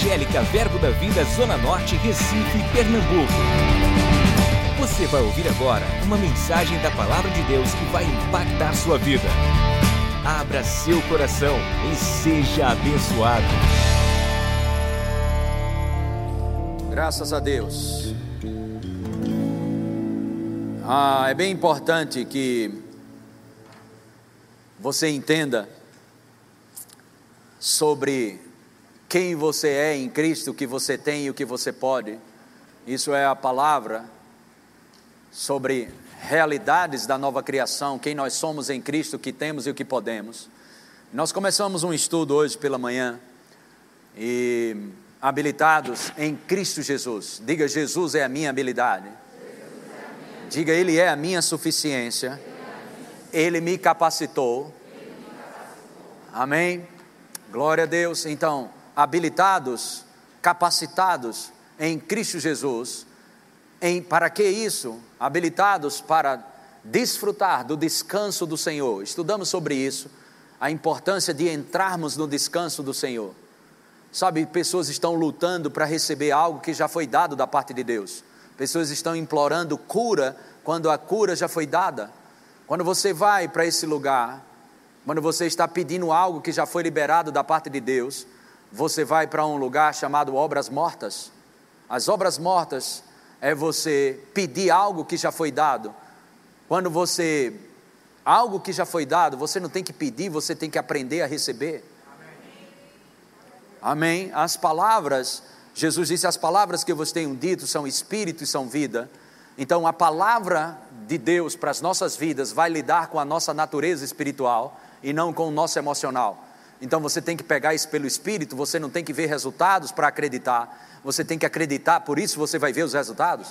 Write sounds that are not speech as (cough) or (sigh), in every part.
Evangélica Verbo da Vida Zona Norte, Recife, Pernambuco. Você vai ouvir agora uma mensagem da Palavra de Deus que vai impactar sua vida. Abra seu coração e seja abençoado. Graças a Deus. Ah, é bem importante que você entenda sobre quem você é em Cristo, o que você tem e o que você pode. Isso é a palavra sobre realidades da nova criação, quem nós somos em Cristo, o que temos e o que podemos. Nós começamos um estudo hoje pela manhã e habilitados em Cristo Jesus. Diga, Jesus é a minha habilidade. Diga, Ele é a minha suficiência. Ele me capacitou. Amém. Glória a Deus. Então, habilitados, capacitados em Cristo Jesus, em, para que isso? Habilitados para desfrutar do descanso do Senhor. Estudamos sobre isso, a importância de entrarmos no descanso do Senhor. Sabe, pessoas estão lutando para receber algo que já foi dado da parte de Deus. Pessoas estão implorando cura quando a cura já foi dada. Quando você vai para esse lugar, quando você está pedindo algo que já foi liberado da parte de Deus, você vai para um lugar chamado obras mortas. As obras mortas é você pedir algo que já foi dado. Quando você algo que já foi dado, você não tem que pedir, você tem que aprender a receber. Amém. Amém. As palavras, Jesus disse: as palavras que eu vos tenho dito são espírito e são vida. Então, a palavra de Deus para as nossas vidas vai lidar com a nossa natureza espiritual e não com o nosso emocional. Então você tem que pegar isso pelo espírito, você não tem que ver resultados para acreditar, você tem que acreditar, por isso você vai ver os resultados.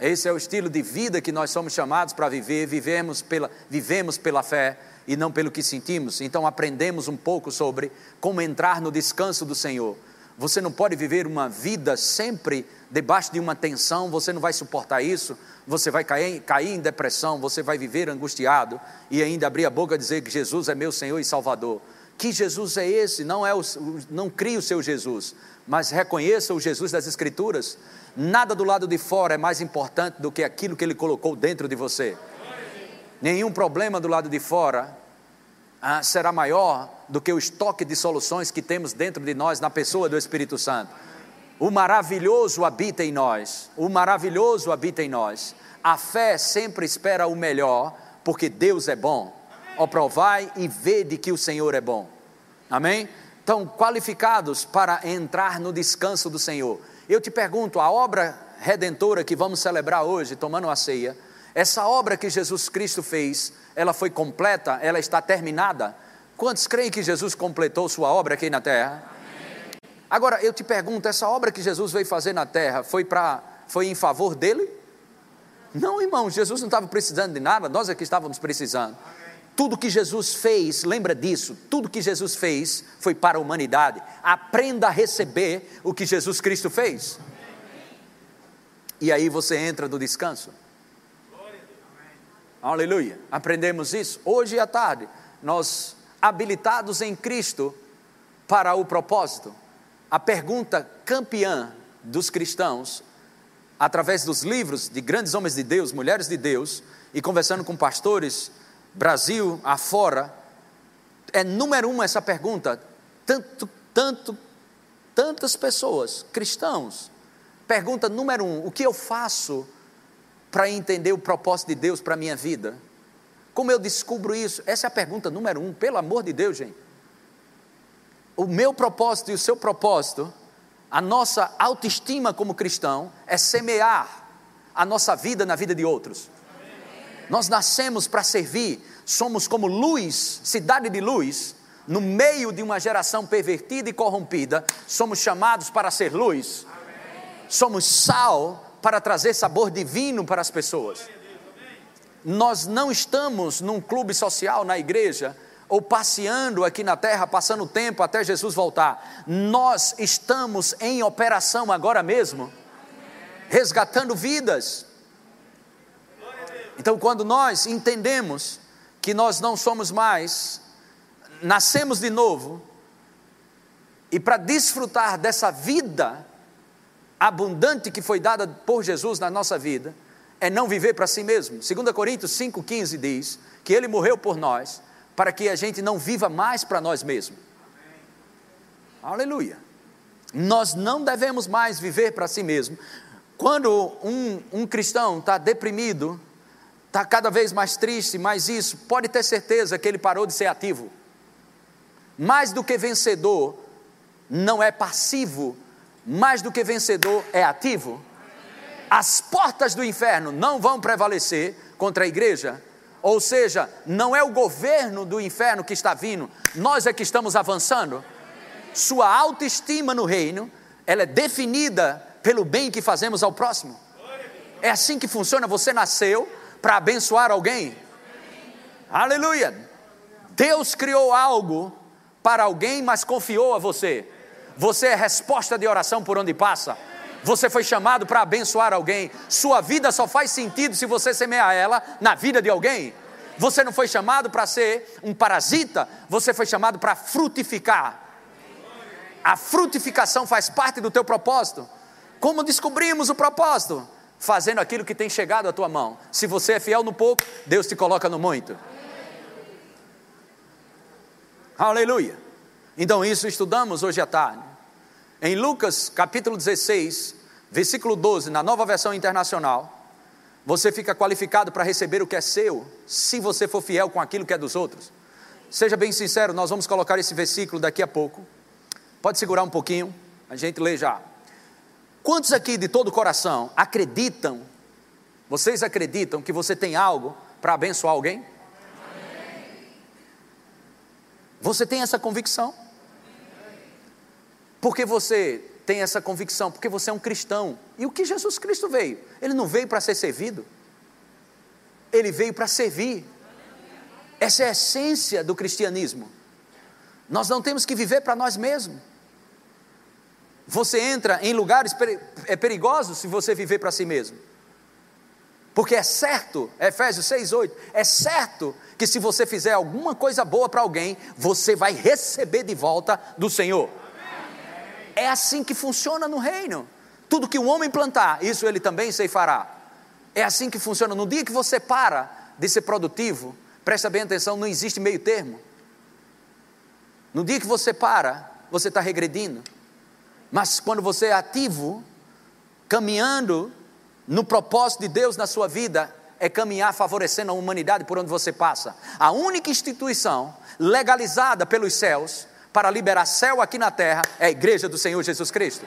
Esse é o estilo de vida que nós somos chamados para viver, vivemos pela, vivemos pela fé e não pelo que sentimos. Então aprendemos um pouco sobre como entrar no descanso do Senhor. Você não pode viver uma vida sempre debaixo de uma tensão, você não vai suportar isso, você vai cair, cair em depressão, você vai viver angustiado e ainda abrir a boca e dizer que Jesus é meu Senhor e Salvador. Que Jesus é esse? Não, é o, não crie o seu Jesus, mas reconheça o Jesus das Escrituras. Nada do lado de fora é mais importante do que aquilo que Ele colocou dentro de você. Nenhum problema do lado de fora ah, será maior do que o estoque de soluções que temos dentro de nós na pessoa do Espírito Santo. O maravilhoso habita em nós, o maravilhoso habita em nós. A fé sempre espera o melhor, porque Deus é bom. Ó, provai e vede que o Senhor é bom. Amém? Então, qualificados para entrar no descanso do Senhor. Eu te pergunto, a obra redentora que vamos celebrar hoje, tomando a ceia, essa obra que Jesus Cristo fez, ela foi completa, ela está terminada. Quantos creem que Jesus completou sua obra aqui na terra? Agora, eu te pergunto, essa obra que Jesus veio fazer na terra foi, pra, foi em favor dele? Não, irmão, Jesus não estava precisando de nada, nós é que estávamos precisando. Tudo que Jesus fez, lembra disso, tudo que Jesus fez foi para a humanidade. Aprenda a receber o que Jesus Cristo fez. E aí você entra no descanso. Aleluia. Aprendemos isso. Hoje à tarde, nós habilitados em Cristo para o propósito a pergunta campeã dos cristãos, através dos livros de grandes homens de Deus, mulheres de Deus, e conversando com pastores, Brasil afora, é número um essa pergunta. Tanto, tanto, tantas pessoas, cristãos, pergunta número um: o que eu faço para entender o propósito de Deus para a minha vida? Como eu descubro isso? Essa é a pergunta número um, pelo amor de Deus, gente o meu propósito e o seu propósito, a nossa autoestima como cristão é semear a nossa vida na vida de outros. Nós nascemos para servir, somos como luz, cidade de luz, no meio de uma geração pervertida e corrompida, somos chamados para ser luz. Somos sal para trazer sabor divino para as pessoas. Nós não estamos num clube social na igreja ou passeando aqui na terra, passando tempo até Jesus voltar. Nós estamos em operação agora mesmo, resgatando vidas. Então, quando nós entendemos que nós não somos mais, nascemos de novo, E para desfrutar dessa vida abundante que foi dada por Jesus na nossa vida, é não viver para si mesmo. 2 Coríntios 5,15 diz que ele morreu por nós, para que a gente não viva mais para nós mesmos. Aleluia. Nós não devemos mais viver para si mesmo. Quando um, um cristão está deprimido, está cada vez mais triste, mais isso, pode ter certeza que ele parou de ser ativo. Mais do que vencedor, não é passivo, mais do que vencedor é ativo. As portas do inferno não vão prevalecer contra a igreja, ou seja, não é o governo do inferno que está vindo, nós é que estamos avançando. Sua autoestima no reino, ela é definida pelo bem que fazemos ao próximo. É assim que funciona. Você nasceu para abençoar alguém. Aleluia. Deus criou algo para alguém, mas confiou a você. Você é resposta de oração por onde passa. Você foi chamado para abençoar alguém. Sua vida só faz sentido se você semear ela na vida de alguém. Você não foi chamado para ser um parasita, você foi chamado para frutificar. A frutificação faz parte do teu propósito. Como descobrimos o propósito? Fazendo aquilo que tem chegado à tua mão. Se você é fiel no pouco, Deus te coloca no muito. Aleluia. Então, isso estudamos hoje à tarde. Em Lucas capítulo 16, versículo 12, na nova versão internacional, você fica qualificado para receber o que é seu, se você for fiel com aquilo que é dos outros. Seja bem sincero, nós vamos colocar esse versículo daqui a pouco. Pode segurar um pouquinho, a gente lê já. Quantos aqui de todo o coração acreditam, vocês acreditam que você tem algo para abençoar alguém? Você tem essa convicção? Porque você tem essa convicção? Porque você é um cristão. E o que Jesus Cristo veio? Ele não veio para ser servido, ele veio para servir. Essa é a essência do cristianismo. Nós não temos que viver para nós mesmos. Você entra em lugares é perigosos se você viver para si mesmo. Porque é certo, Efésios 6, 8, é certo que se você fizer alguma coisa boa para alguém, você vai receber de volta do Senhor. É assim que funciona no reino. Tudo que o homem plantar, isso ele também ceifará. É assim que funciona. No dia que você para de ser produtivo, presta bem atenção, não existe meio termo. No dia que você para, você está regredindo. Mas quando você é ativo, caminhando no propósito de Deus na sua vida, é caminhar favorecendo a humanidade por onde você passa. A única instituição legalizada pelos céus para liberar céu aqui na terra é a igreja do Senhor Jesus Cristo.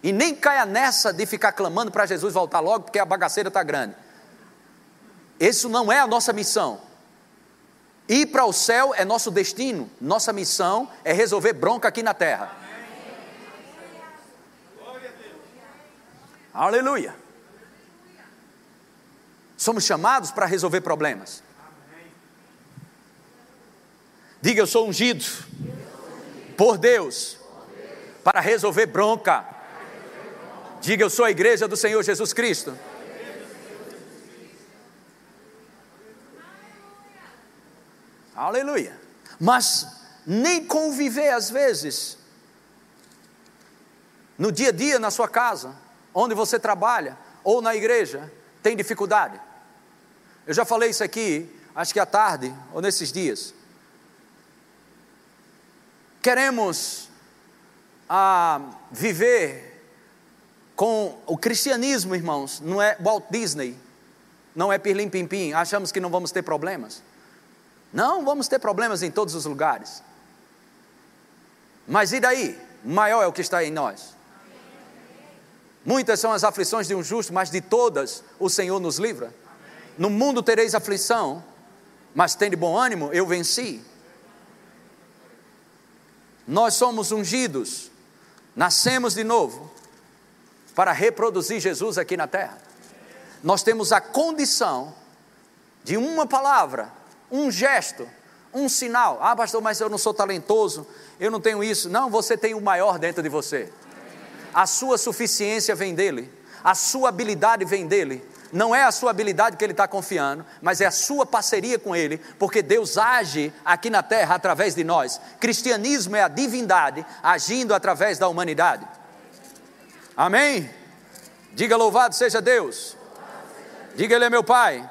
E nem caia nessa de ficar clamando para Jesus voltar logo, porque a bagaceira está grande. Isso não é a nossa missão. Ir para o céu é nosso destino. Nossa missão é resolver bronca aqui na terra. Aleluia. Somos chamados para resolver problemas. Diga, eu sou ungido por Deus para resolver bronca. Diga, eu sou a igreja do Senhor Jesus Cristo. Aleluia. Mas nem conviver às vezes, no dia a dia, na sua casa, onde você trabalha, ou na igreja, tem dificuldade. Eu já falei isso aqui, acho que à tarde, ou nesses dias. Queremos ah, viver com o cristianismo, irmãos, não é Walt Disney, não é pirlim pim pim, achamos que não vamos ter problemas. Não, vamos ter problemas em todos os lugares. Mas e daí? Maior é o que está em nós. Muitas são as aflições de um justo, mas de todas o Senhor nos livra. No mundo tereis aflição, mas tem de bom ânimo, eu venci. Nós somos ungidos, nascemos de novo para reproduzir Jesus aqui na terra. Nós temos a condição de uma palavra, um gesto, um sinal. Ah, pastor, mas eu não sou talentoso, eu não tenho isso. Não, você tem o maior dentro de você. A sua suficiência vem dele, a sua habilidade vem dele. não é a sua habilidade que ele está confiando, mas é a sua parceria com ele, porque Deus age aqui na terra através de nós. Cristianismo é a divindade agindo através da humanidade. Amém? Diga louvado seja Deus. Diga Ele é meu Pai.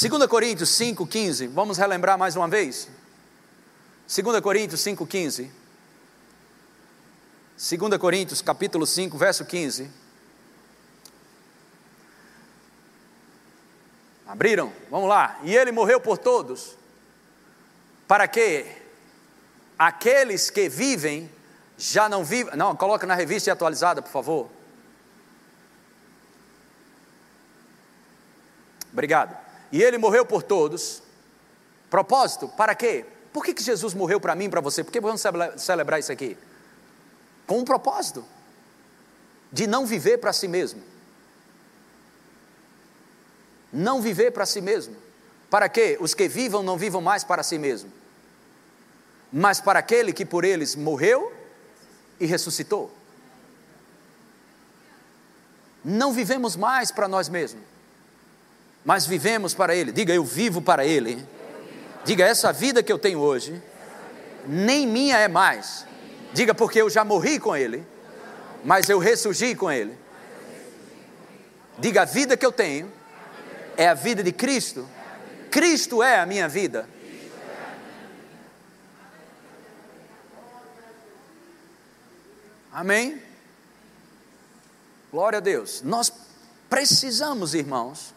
2 Coríntios 5,15, vamos relembrar mais uma vez? 2 Coríntios 5,15. 2 Coríntios capítulo 5, verso 15. Abriram? Vamos lá. E ele morreu por todos, para que aqueles que vivem já não vivem. Não, coloca na revista atualizada, por favor. Obrigado e ele morreu por todos. Propósito, para quê? Por que, que Jesus morreu para mim e para você? Por que vamos celebrar isso aqui? Com um propósito de não viver para si mesmo. Não viver para si mesmo. Para que os que vivam não vivam mais para si mesmo, mas para aquele que por eles morreu e ressuscitou. Não vivemos mais para nós mesmos mas vivemos para Ele. Diga, eu vivo para Ele. Diga, essa vida que eu tenho hoje, nem minha é mais. Diga, porque eu já morri com Ele, mas eu ressurgi com Ele. Diga, a vida que eu tenho é a vida de Cristo. Cristo é a minha vida. Amém? Glória a Deus. Nós precisamos, irmãos,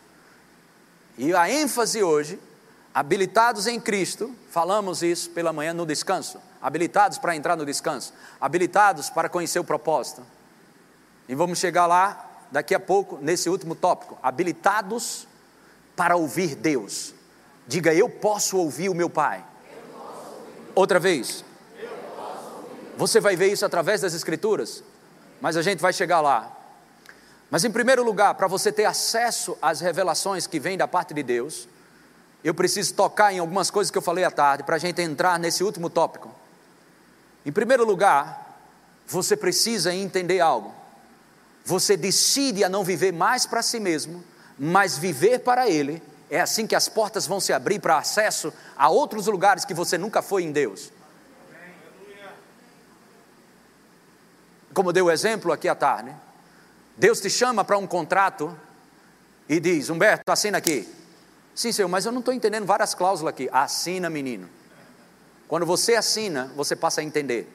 e a ênfase hoje, habilitados em Cristo, falamos isso pela manhã no descanso, habilitados para entrar no descanso, habilitados para conhecer o propósito. E vamos chegar lá daqui a pouco nesse último tópico, habilitados para ouvir Deus. Diga, eu posso ouvir o meu Pai. Outra vez. Você vai ver isso através das Escrituras, mas a gente vai chegar lá. Mas, em primeiro lugar, para você ter acesso às revelações que vêm da parte de Deus, eu preciso tocar em algumas coisas que eu falei à tarde, para a gente entrar nesse último tópico. Em primeiro lugar, você precisa entender algo. Você decide a não viver mais para si mesmo, mas viver para Ele. É assim que as portas vão se abrir para acesso a outros lugares que você nunca foi em Deus. Como deu o exemplo aqui à tarde. Deus te chama para um contrato e diz: Humberto, assina aqui. Sim, senhor, mas eu não estou entendendo várias cláusulas aqui. Assina, menino. Quando você assina, você passa a entender.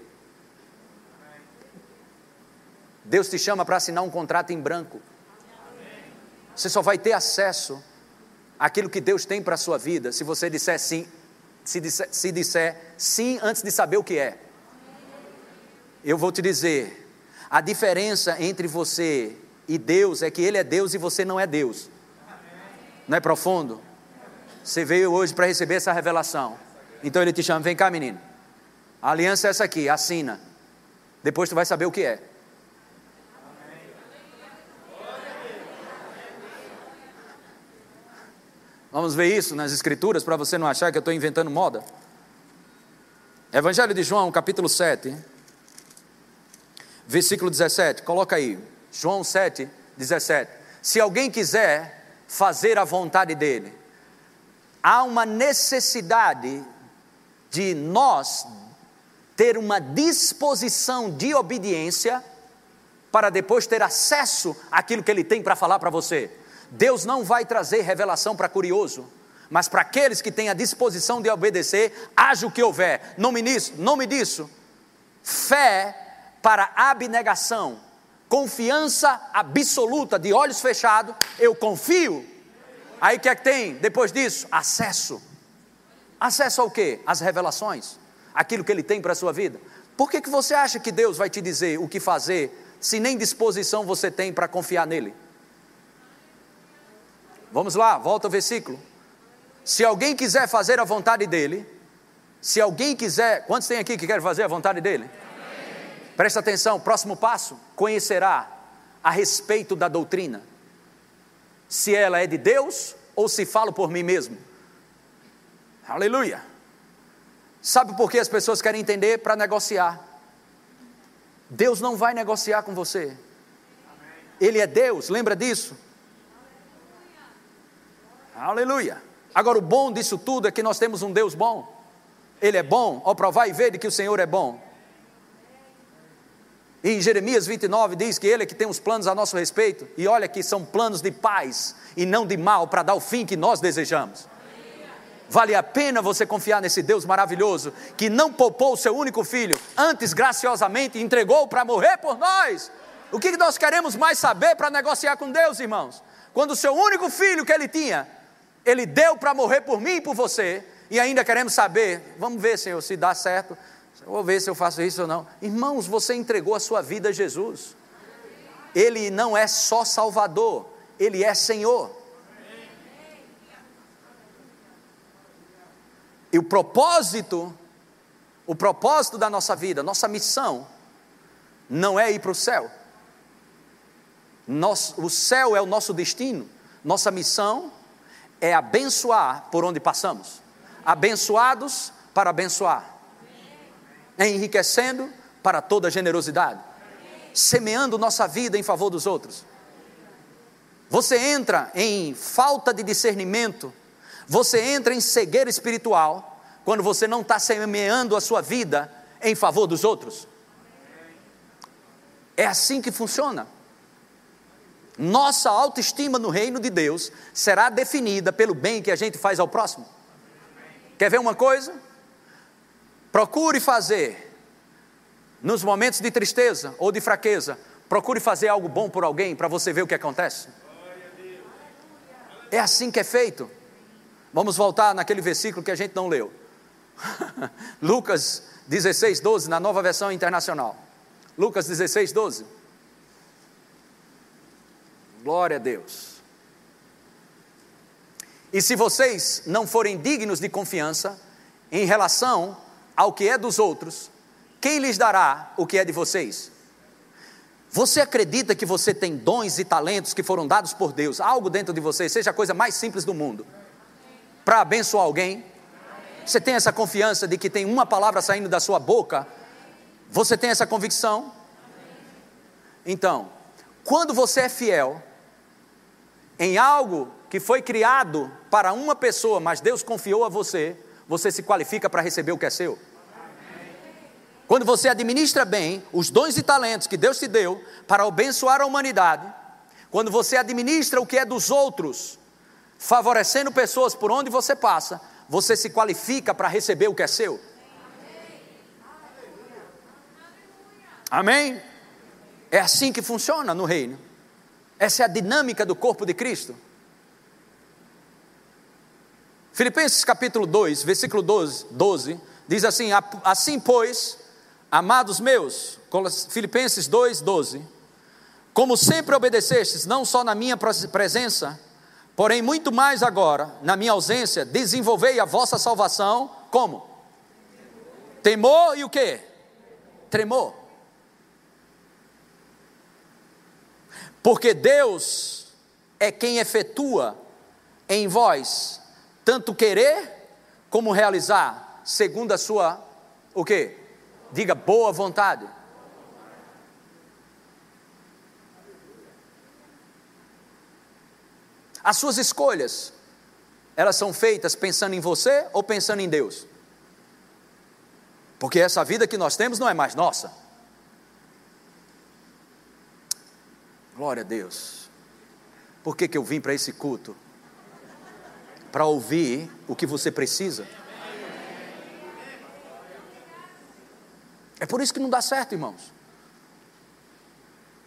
Deus te chama para assinar um contrato em branco. Você só vai ter acesso àquilo que Deus tem para a sua vida se você disser sim, se disser, se disser sim antes de saber o que é. Eu vou te dizer, a diferença entre você e Deus é que Ele é Deus e você não é Deus. Não é profundo? Você veio hoje para receber essa revelação. Então Ele te chama, vem cá menino. A aliança é essa aqui, assina. Depois tu vai saber o que é. Vamos ver isso nas Escrituras para você não achar que eu estou inventando moda. Evangelho de João, capítulo 7 versículo 17, coloca aí, João 7, 17. Se alguém quiser fazer a vontade dele, há uma necessidade de nós ter uma disposição de obediência para depois ter acesso àquilo que ele tem para falar para você. Deus não vai trazer revelação para curioso, mas para aqueles que têm a disposição de obedecer, haja o que houver. Nome, nisso, nome disso, fé para abnegação, confiança absoluta, de olhos fechados, eu confio. Aí o que é que tem depois disso? Acesso. Acesso ao quê? As revelações, aquilo que Ele tem para a sua vida. Por que, que você acha que Deus vai te dizer o que fazer, se nem disposição você tem para confiar nele? Vamos lá, volta ao versículo. Se alguém quiser fazer a vontade dele, se alguém quiser, quantos tem aqui que quer fazer a vontade dele? Presta atenção, próximo passo: conhecerá a respeito da doutrina, se ela é de Deus ou se falo por mim mesmo. Aleluia. Sabe por que as pessoas querem entender? Para negociar. Deus não vai negociar com você. Ele é Deus, lembra disso? Aleluia. Agora, o bom disso tudo é que nós temos um Deus bom. Ele é bom, ao provar e ver de que o Senhor é bom. Em Jeremias 29 diz que Ele é que tem os planos a nosso respeito, e olha que são planos de paz e não de mal, para dar o fim que nós desejamos. Vale a pena você confiar nesse Deus maravilhoso que não poupou o seu único filho, antes graciosamente entregou para morrer por nós. O que nós queremos mais saber para negociar com Deus, irmãos? Quando o seu único filho que ele tinha, ele deu para morrer por mim e por você, e ainda queremos saber, vamos ver, Senhor, se dá certo, vou ver se eu faço isso ou não. Irmãos, você entregou a sua vida a Jesus. Ele não é só Salvador, ele é Senhor. E o propósito, o propósito da nossa vida, nossa missão, não é ir para o céu. Nosso, o céu é o nosso destino. Nossa missão é abençoar por onde passamos. Abençoados para abençoar. Enriquecendo para toda generosidade. Semeando nossa vida em favor dos outros. Você entra em falta de discernimento você entra em cegueira espiritual quando você não está semeando a sua vida em favor dos outros. É assim que funciona. Nossa autoestima no reino de Deus será definida pelo bem que a gente faz ao próximo. Quer ver uma coisa? Procure fazer, nos momentos de tristeza ou de fraqueza, procure fazer algo bom por alguém para você ver o que acontece. É assim que é feito. Vamos voltar naquele versículo que a gente não leu. (laughs) Lucas 16, 12, na nova versão internacional. Lucas 16, 12. Glória a Deus. E se vocês não forem dignos de confiança em relação ao que é dos outros, quem lhes dará o que é de vocês? Você acredita que você tem dons e talentos que foram dados por Deus, algo dentro de você, seja a coisa mais simples do mundo? para abençoar alguém? Você tem essa confiança de que tem uma palavra saindo da sua boca? Você tem essa convicção? Então, quando você é fiel em algo que foi criado para uma pessoa, mas Deus confiou a você, você se qualifica para receber o que é seu. Quando você administra bem os dons e talentos que Deus te deu para abençoar a humanidade, quando você administra o que é dos outros, favorecendo pessoas por onde você passa, você se qualifica para receber o que é seu. Amém? É assim que funciona no reino. Essa é a dinâmica do corpo de Cristo. Filipenses capítulo 2, versículo 12, 12 diz assim: Assim, pois, amados meus, Filipenses 2, 12, como sempre obedecestes, não só na minha presença, Porém, muito mais agora, na minha ausência, desenvolvei a vossa salvação como? Temor e o que? Tremor. Porque Deus é quem efetua em vós tanto querer como realizar, segundo a sua o que? Diga boa vontade. As suas escolhas, elas são feitas pensando em você ou pensando em Deus? Porque essa vida que nós temos não é mais nossa. Glória a Deus. Por que, que eu vim para esse culto? Para ouvir o que você precisa. É por isso que não dá certo, irmãos.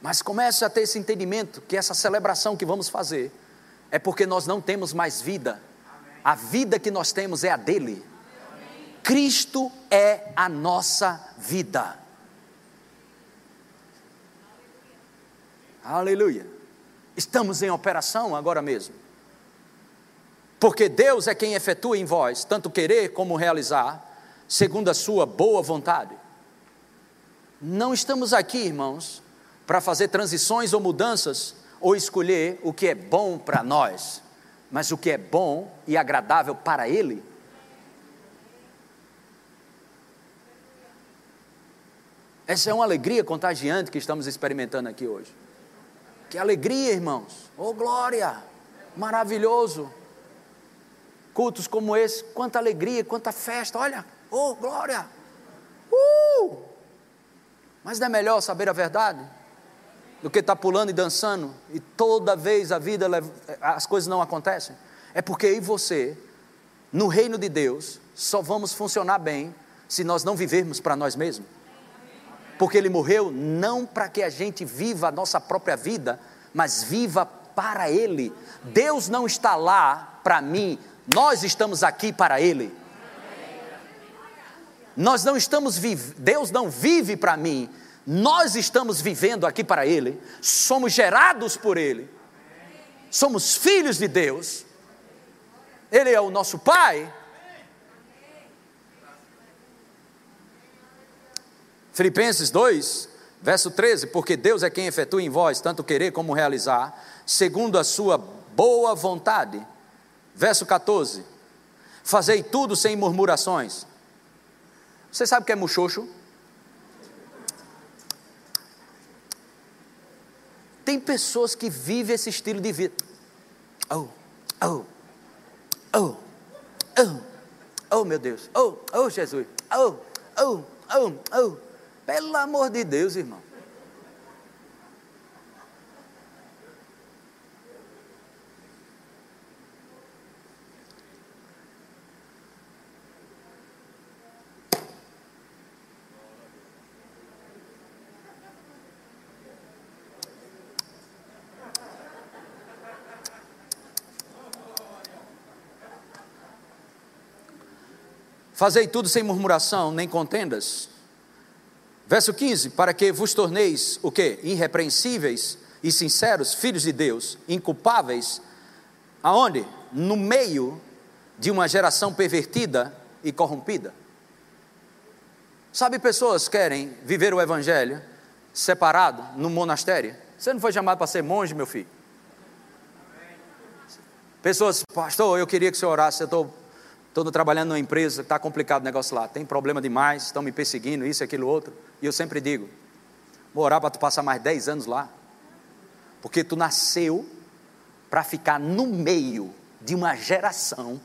Mas comece a ter esse entendimento que essa celebração que vamos fazer é porque nós não temos mais vida. A vida que nós temos é a dele. Cristo é a nossa vida. Aleluia. Estamos em operação agora mesmo. Porque Deus é quem efetua em vós, tanto querer como realizar, segundo a sua boa vontade. Não estamos aqui, irmãos, para fazer transições ou mudanças ou escolher o que é bom para nós, mas o que é bom e agradável para Ele. Essa é uma alegria contagiante que estamos experimentando aqui hoje. Que alegria, irmãos. Oh, glória! Maravilhoso. Cultos como esse, quanta alegria, quanta festa. Olha, oh, glória! Uh! Mas não é melhor saber a verdade do que estar tá pulando e dançando e toda vez a vida, as coisas não acontecem? É porque eu e você, no reino de Deus, só vamos funcionar bem se nós não vivermos para nós mesmos. Porque Ele morreu não para que a gente viva a nossa própria vida, mas viva para Ele. Deus não está lá para mim, nós estamos aqui para Ele. Nós não estamos Deus não vive para mim, nós estamos vivendo aqui para Ele, somos gerados por Ele, somos filhos de Deus, Ele é o nosso Pai. Filipenses 2, verso 13: Porque Deus é quem efetua em vós tanto querer como realizar, segundo a sua boa vontade. Verso 14: Fazei tudo sem murmurações. Você sabe o que é muxoxo? Tem pessoas que vivem esse estilo de vida. Oh, oh, oh, oh, oh meu Deus, oh, oh Jesus, oh, oh, oh, oh. Pelo amor de Deus, irmão. Fazei tudo sem murmuração, nem contendas. Verso 15: Para que vos torneis o que? Irrepreensíveis e sinceros, filhos de Deus, inculpáveis, aonde? No meio de uma geração pervertida e corrompida. Sabe, pessoas querem viver o Evangelho separado no monastério. Você não foi chamado para ser monge, meu filho? Pessoas, pastor, eu queria que você orasse, eu estou Estou trabalhando numa empresa, está complicado o negócio lá, tem problema demais, estão me perseguindo, isso, aquilo, outro. E eu sempre digo: vou orar para tu passar mais 10 anos lá, porque tu nasceu para ficar no meio de uma geração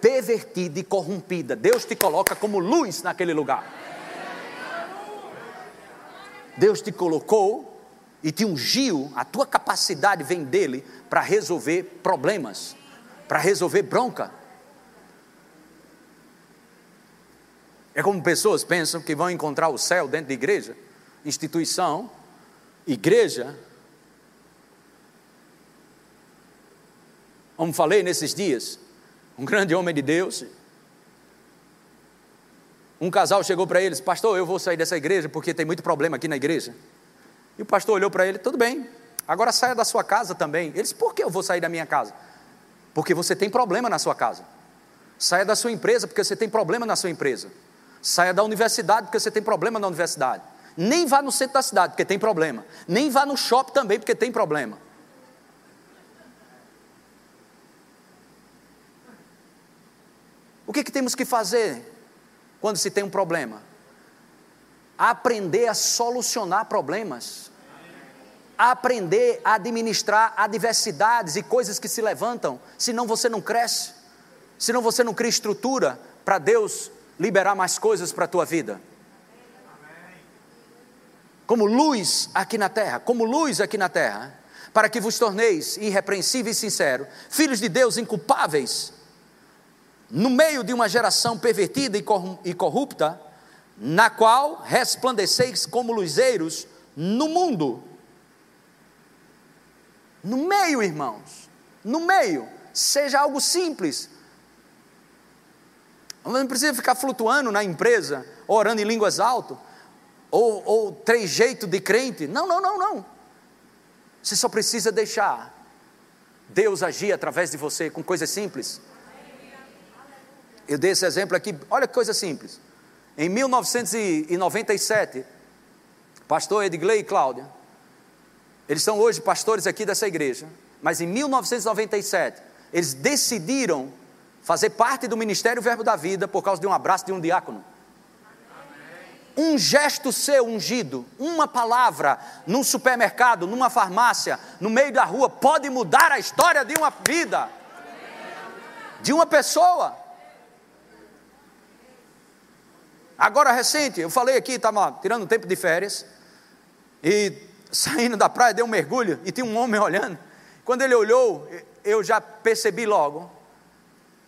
pervertida e corrompida. Deus te coloca como luz naquele lugar. Deus te colocou e te ungiu, a tua capacidade vem dele para resolver problemas, para resolver bronca É como pessoas pensam que vão encontrar o céu dentro de igreja, instituição, igreja. Como falei nesses dias, um grande homem de Deus, um casal chegou para eles, pastor, eu vou sair dessa igreja porque tem muito problema aqui na igreja. E o pastor olhou para ele, tudo bem, agora saia da sua casa também. Eles, por que eu vou sair da minha casa? Porque você tem problema na sua casa. Saia da sua empresa porque você tem problema na sua empresa. Saia da universidade porque você tem problema na universidade. Nem vá no centro da cidade porque tem problema. Nem vá no shopping também porque tem problema. O que, que temos que fazer quando se tem um problema? Aprender a solucionar problemas. Aprender a administrar adversidades e coisas que se levantam, senão você não cresce, senão você não cria estrutura para Deus liberar mais coisas para a tua vida. Como luz aqui na terra, como luz aqui na terra, para que vos torneis irrepreensíveis e sinceros, filhos de Deus inculpáveis, no meio de uma geração pervertida e corrupta, na qual resplandeceis como luzeiros no mundo. No meio, irmãos, no meio, seja algo simples, não precisa ficar flutuando na empresa, orando em línguas altas, ou, ou trejeito de crente. Não, não, não, não. Você só precisa deixar Deus agir através de você com coisas simples. Eu dei esse exemplo aqui, olha que coisa simples. Em 1997, pastor Edgley e Cláudia, eles são hoje pastores aqui dessa igreja, mas em 1997, eles decidiram fazer parte do ministério Verbo da Vida por causa de um abraço de um diácono. Um gesto seu ungido, uma palavra, num supermercado, numa farmácia, no meio da rua, pode mudar a história de uma vida, de uma pessoa. Agora recente, eu falei aqui, estava tirando tempo de férias, e saindo da praia, dei um mergulho, e tinha um homem olhando. Quando ele olhou, eu já percebi logo,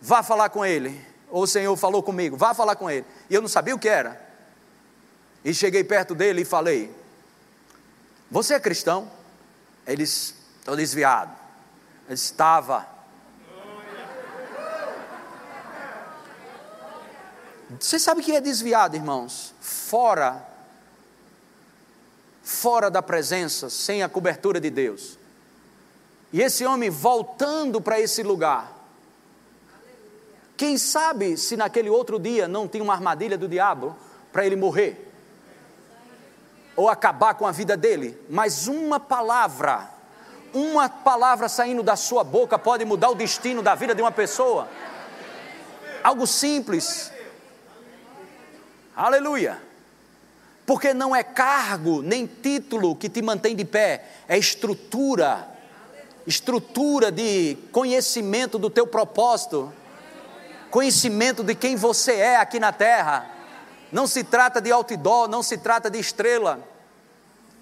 vá falar com ele, ou o Senhor falou comigo, vá falar com ele. E eu não sabia o que era. E cheguei perto dele e falei: Você é cristão? Ele disse: Estou desviado. Ele estava. Você sabe o que é desviado, irmãos? Fora, fora da presença, sem a cobertura de Deus. E esse homem voltando para esse lugar. Quem sabe se naquele outro dia não tinha uma armadilha do diabo para ele morrer ou acabar com a vida dele, mas uma palavra, uma palavra saindo da sua boca pode mudar o destino da vida de uma pessoa. Algo simples. Aleluia. Porque não é cargo nem título que te mantém de pé, é estrutura. Estrutura de conhecimento do teu propósito, conhecimento de quem você é aqui na terra não se trata de outdoor, não se trata de estrela,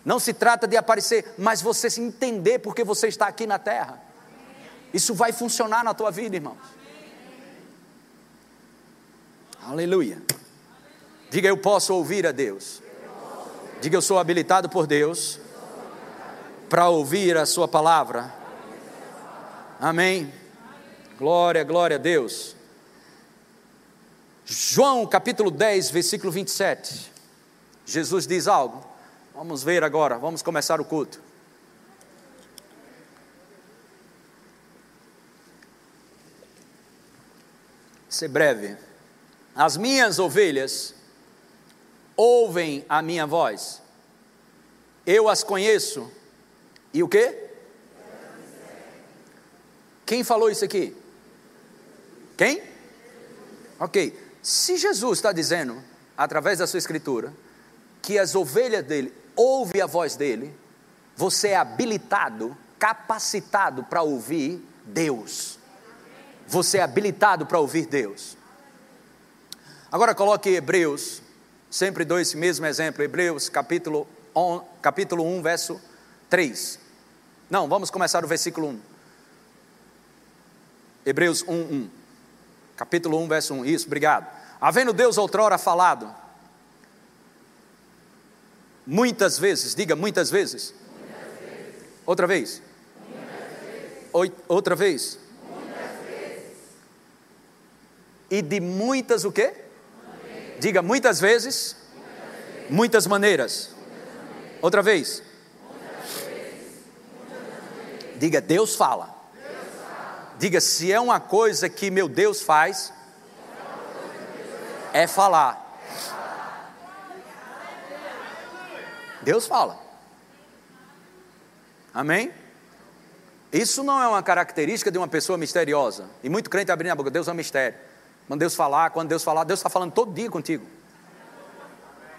não se trata de aparecer, mas você se entender porque você está aqui na terra. Isso vai funcionar na tua vida, irmãos. Aleluia. Diga eu posso ouvir a Deus. Diga eu sou habilitado por Deus para ouvir a Sua palavra. Amém. Glória, glória a Deus. João capítulo 10, versículo 27. Jesus diz algo. Vamos ver agora, vamos começar o culto. Ser breve. As minhas ovelhas ouvem a minha voz. Eu as conheço. E o quê? Quem falou isso aqui? Quem? Ok. Se Jesus está dizendo, através da sua escritura, que as ovelhas dele ouvem a voz dele, você é habilitado, capacitado para ouvir Deus. Você é habilitado para ouvir Deus. Agora coloque Hebreus, sempre dou esse mesmo exemplo, Hebreus capítulo, on, capítulo 1, verso 3. Não, vamos começar o versículo 1. Hebreus 1, 1 capítulo 1, verso 1. Isso, obrigado. Havendo Deus outrora falado, muitas vezes, diga muitas vezes. Muitas vezes. Outra vez. Vezes. Outra vez. vez. E de muitas o quê? Maneiras. Diga muitas vezes. Muitas, vezes. muitas maneiras. maneiras. Outra vez. Diga Deus fala. Diga, se é uma coisa que meu Deus faz, é falar. Deus fala. Amém? Isso não é uma característica de uma pessoa misteriosa. E muito crente abrindo a boca, Deus é um mistério. Quando Deus falar, quando Deus falar, Deus está falando todo dia contigo.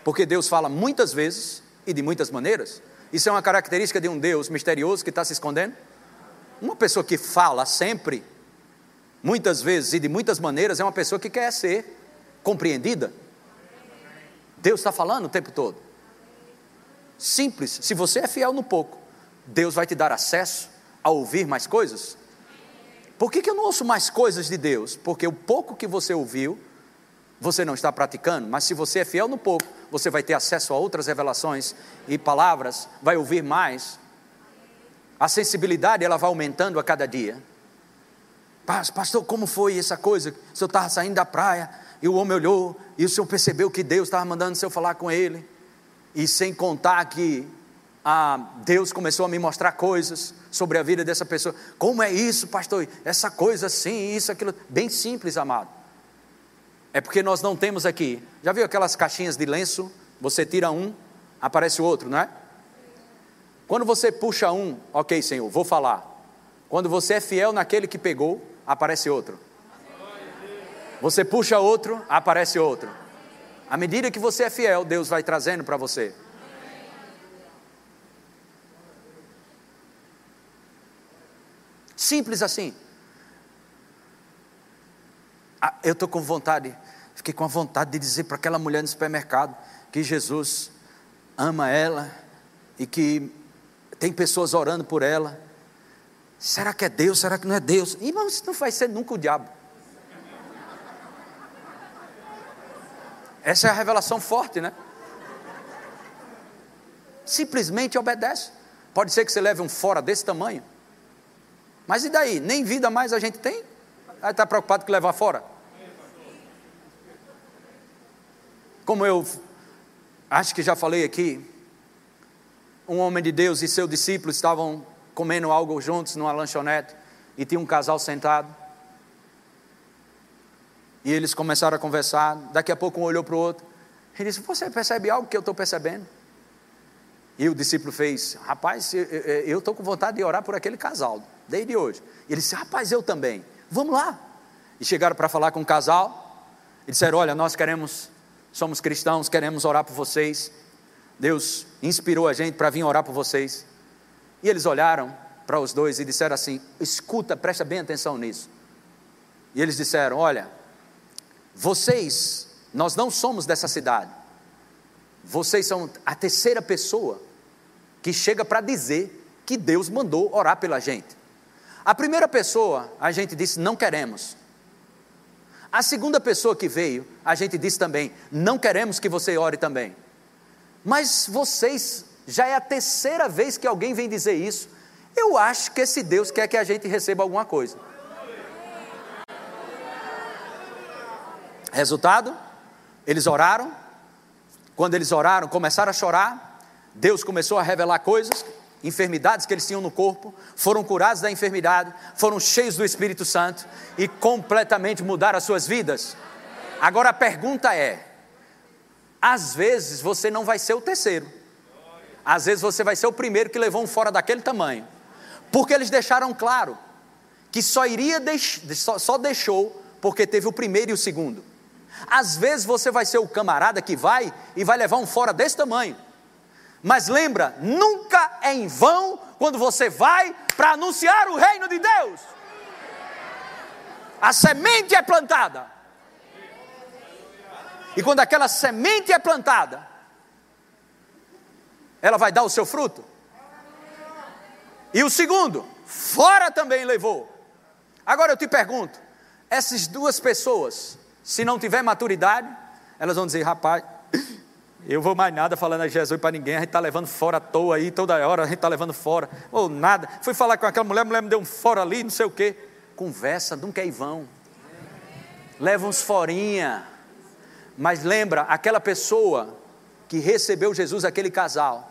Porque Deus fala muitas vezes e de muitas maneiras. Isso é uma característica de um Deus misterioso que está se escondendo? Uma pessoa que fala sempre, muitas vezes e de muitas maneiras, é uma pessoa que quer ser compreendida. Deus está falando o tempo todo. Simples, se você é fiel no pouco, Deus vai te dar acesso a ouvir mais coisas. Por que, que eu não ouço mais coisas de Deus? Porque o pouco que você ouviu, você não está praticando, mas se você é fiel no pouco, você vai ter acesso a outras revelações e palavras, vai ouvir mais, a sensibilidade ela vai aumentando a cada dia. Pastor, como foi essa coisa? O senhor estava saindo da praia e o homem olhou e o senhor percebeu que Deus estava mandando o senhor falar com ele. E sem contar que ah, Deus começou a me mostrar coisas sobre a vida dessa pessoa. Como é isso, pastor? Essa coisa assim, isso, aquilo. Bem simples, amado. É porque nós não temos aqui. Já viu aquelas caixinhas de lenço? Você tira um, aparece o outro, não é? Quando você puxa um, ok, Senhor, vou falar. Quando você é fiel naquele que pegou, aparece outro. Você puxa outro, aparece outro. À medida que você é fiel, Deus vai trazendo para você. Simples assim. Ah, eu estou com vontade, fiquei com a vontade de dizer para aquela mulher no supermercado que Jesus ama ela e que tem pessoas orando por ela. Será que é Deus? Será que não é Deus? Irmão, isso não vai ser nunca o diabo. Essa é a revelação forte, né? Simplesmente obedece. Pode ser que você leve um fora desse tamanho. Mas e daí? Nem vida mais a gente tem? Aí está preocupado com levar fora? Como eu acho que já falei aqui, um homem de Deus e seu discípulo estavam comendo algo juntos numa lanchonete e tinha um casal sentado. E eles começaram a conversar. Daqui a pouco um olhou para o outro. Ele disse: Você percebe algo que eu estou percebendo? E o discípulo fez: Rapaz, eu estou com vontade de orar por aquele casal, desde hoje. E ele disse: Rapaz, eu também. Vamos lá. E chegaram para falar com o casal. E disseram: Olha, nós queremos, somos cristãos, queremos orar por vocês. Deus inspirou a gente para vir orar por vocês. E eles olharam para os dois e disseram assim: Escuta, presta bem atenção nisso. E eles disseram: Olha, vocês, nós não somos dessa cidade. Vocês são a terceira pessoa que chega para dizer que Deus mandou orar pela gente. A primeira pessoa, a gente disse, não queremos. A segunda pessoa que veio, a gente disse também, não queremos que você ore também. Mas vocês, já é a terceira vez que alguém vem dizer isso. Eu acho que esse Deus quer que a gente receba alguma coisa. Resultado? Eles oraram. Quando eles oraram, começaram a chorar. Deus começou a revelar coisas, enfermidades que eles tinham no corpo, foram curados da enfermidade, foram cheios do Espírito Santo e completamente mudaram as suas vidas. Agora a pergunta é: às vezes você não vai ser o terceiro, às vezes você vai ser o primeiro que levou um fora daquele tamanho, porque eles deixaram claro que só iria deix... só, só deixou porque teve o primeiro e o segundo. Às vezes você vai ser o camarada que vai e vai levar um fora desse tamanho. Mas lembra, nunca é em vão quando você vai para anunciar o reino de Deus. A semente é plantada. E quando aquela semente é plantada, ela vai dar o seu fruto. E o segundo, fora também levou. Agora eu te pergunto: essas duas pessoas, se não tiver maturidade, elas vão dizer, rapaz, (coughs) eu vou mais nada falando a Jesus para ninguém, a gente está levando fora à toa aí, toda hora a gente está levando fora, ou nada. Fui falar com aquela mulher, a mulher me deu um fora ali, não sei o quê. Conversa, nunca é vão. Leva uns forinha. Mas lembra, aquela pessoa que recebeu Jesus, aquele casal,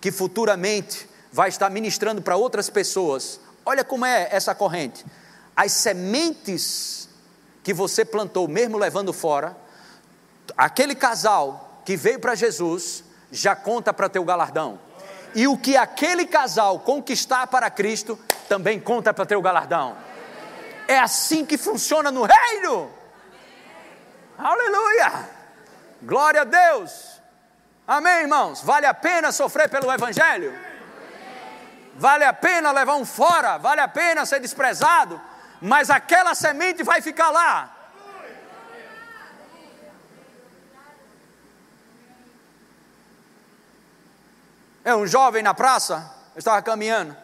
que futuramente vai estar ministrando para outras pessoas. Olha como é essa corrente. As sementes que você plantou, mesmo levando fora, aquele casal que veio para Jesus já conta para teu galardão. E o que aquele casal conquistar para Cristo também conta para teu galardão. É assim que funciona no reino. Aleluia! Glória a Deus! Amém, irmãos? Vale a pena sofrer pelo Evangelho? Vale a pena levar um fora? Vale a pena ser desprezado? Mas aquela semente vai ficar lá. É um jovem na praça, eu estava caminhando.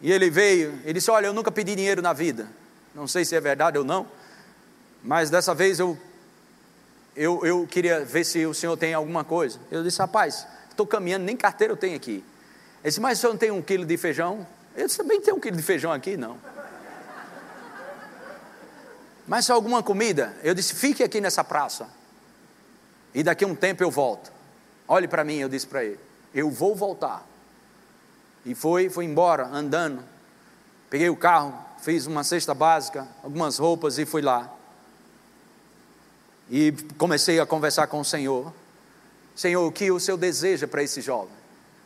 E ele veio, ele disse: Olha, eu nunca pedi dinheiro na vida. Não sei se é verdade ou não, mas dessa vez eu, eu, eu queria ver se o senhor tem alguma coisa. Eu disse: Rapaz, estou caminhando, nem carteira eu tenho aqui. Ele disse: Mas o senhor não tem um quilo de feijão? Eu disse: Também tem um quilo de feijão aqui? Não. Mas se alguma comida? Eu disse: Fique aqui nessa praça. E daqui a um tempo eu volto. Olhe para mim, eu disse para ele: Eu vou voltar. E foi, foi embora, andando. Peguei o carro, fiz uma cesta básica, algumas roupas e fui lá. E comecei a conversar com o Senhor. Senhor, o que o Senhor deseja para esse jovem?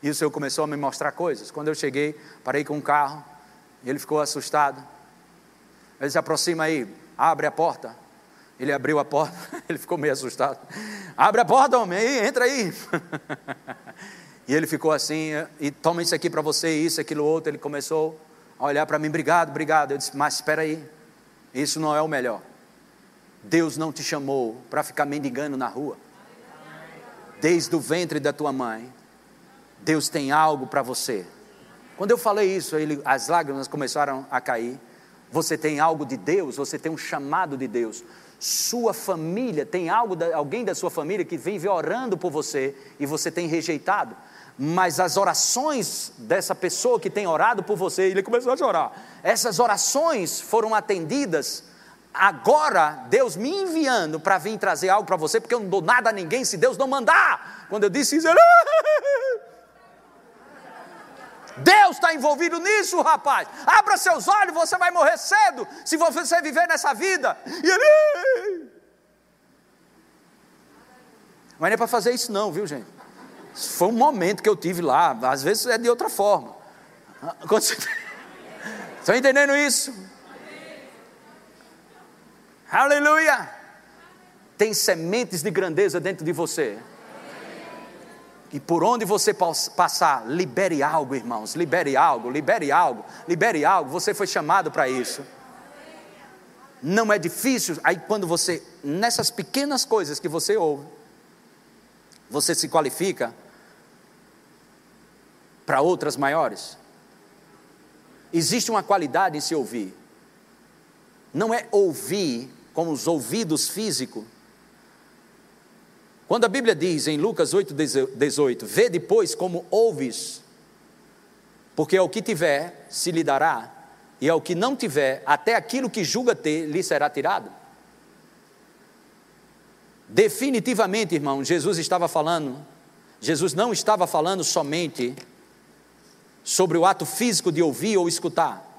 E o Senhor começou a me mostrar coisas. Quando eu cheguei, parei com o carro, ele ficou assustado. Ele se aproxima aí, abre a porta. Ele abriu a porta, (laughs) ele ficou meio assustado. Abre a porta, homem, aí, entra aí. (laughs) E ele ficou assim, e toma isso aqui para você, isso, aquilo, outro. Ele começou a olhar para mim, obrigado, obrigado. Eu disse, mas espera aí, isso não é o melhor. Deus não te chamou para ficar mendigando na rua. Desde o ventre da tua mãe, Deus tem algo para você. Quando eu falei isso, ele, as lágrimas começaram a cair. Você tem algo de Deus, você tem um chamado de Deus. Sua família tem algo, alguém da sua família que vive orando por você e você tem rejeitado mas as orações dessa pessoa que tem orado por você, ele começou a chorar. Essas orações foram atendidas. Agora, Deus me enviando para vir trazer algo para você, porque eu não dou nada a ninguém se Deus não mandar. Quando eu disse isso, ele. (laughs) Deus está envolvido nisso, rapaz. Abra seus olhos, você vai morrer cedo se você viver nessa vida. E ele. Mas não é para fazer isso, não, viu, gente? Foi um momento que eu tive lá, às vezes é de outra forma. (laughs) Estão entendendo isso? Aleluia! Tem sementes de grandeza dentro de você. E por onde você passar, libere algo, irmãos. Libere algo, libere algo, libere algo. Você foi chamado para isso. Não é difícil. Aí quando você, nessas pequenas coisas que você ouve, você se qualifica para outras maiores. Existe uma qualidade em se ouvir. Não é ouvir com os ouvidos físicos. Quando a Bíblia diz em Lucas 8, 18: Vê depois como ouves, porque ao que tiver se lhe dará, e ao que não tiver, até aquilo que julga ter lhe será tirado. Definitivamente, irmão, Jesus estava falando, Jesus não estava falando somente sobre o ato físico de ouvir ou escutar.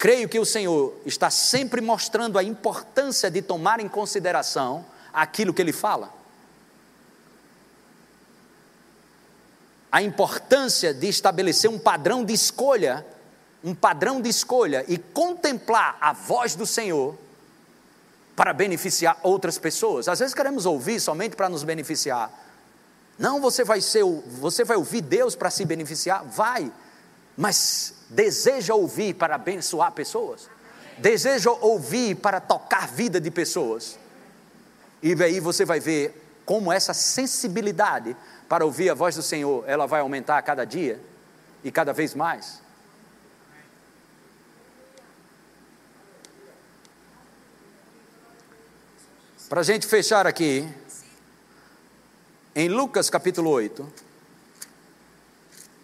Creio que o Senhor está sempre mostrando a importância de tomar em consideração aquilo que Ele fala. A importância de estabelecer um padrão de escolha, um padrão de escolha e contemplar a voz do Senhor para beneficiar outras pessoas. Às vezes queremos ouvir somente para nos beneficiar. Não, você vai ser, você vai ouvir Deus para se beneficiar, vai mas deseja ouvir para abençoar pessoas, deseja ouvir para tocar vida de pessoas. E aí você vai ver como essa sensibilidade para ouvir a voz do Senhor, ela vai aumentar a cada dia e cada vez mais. Para a gente fechar aqui, em Lucas capítulo 8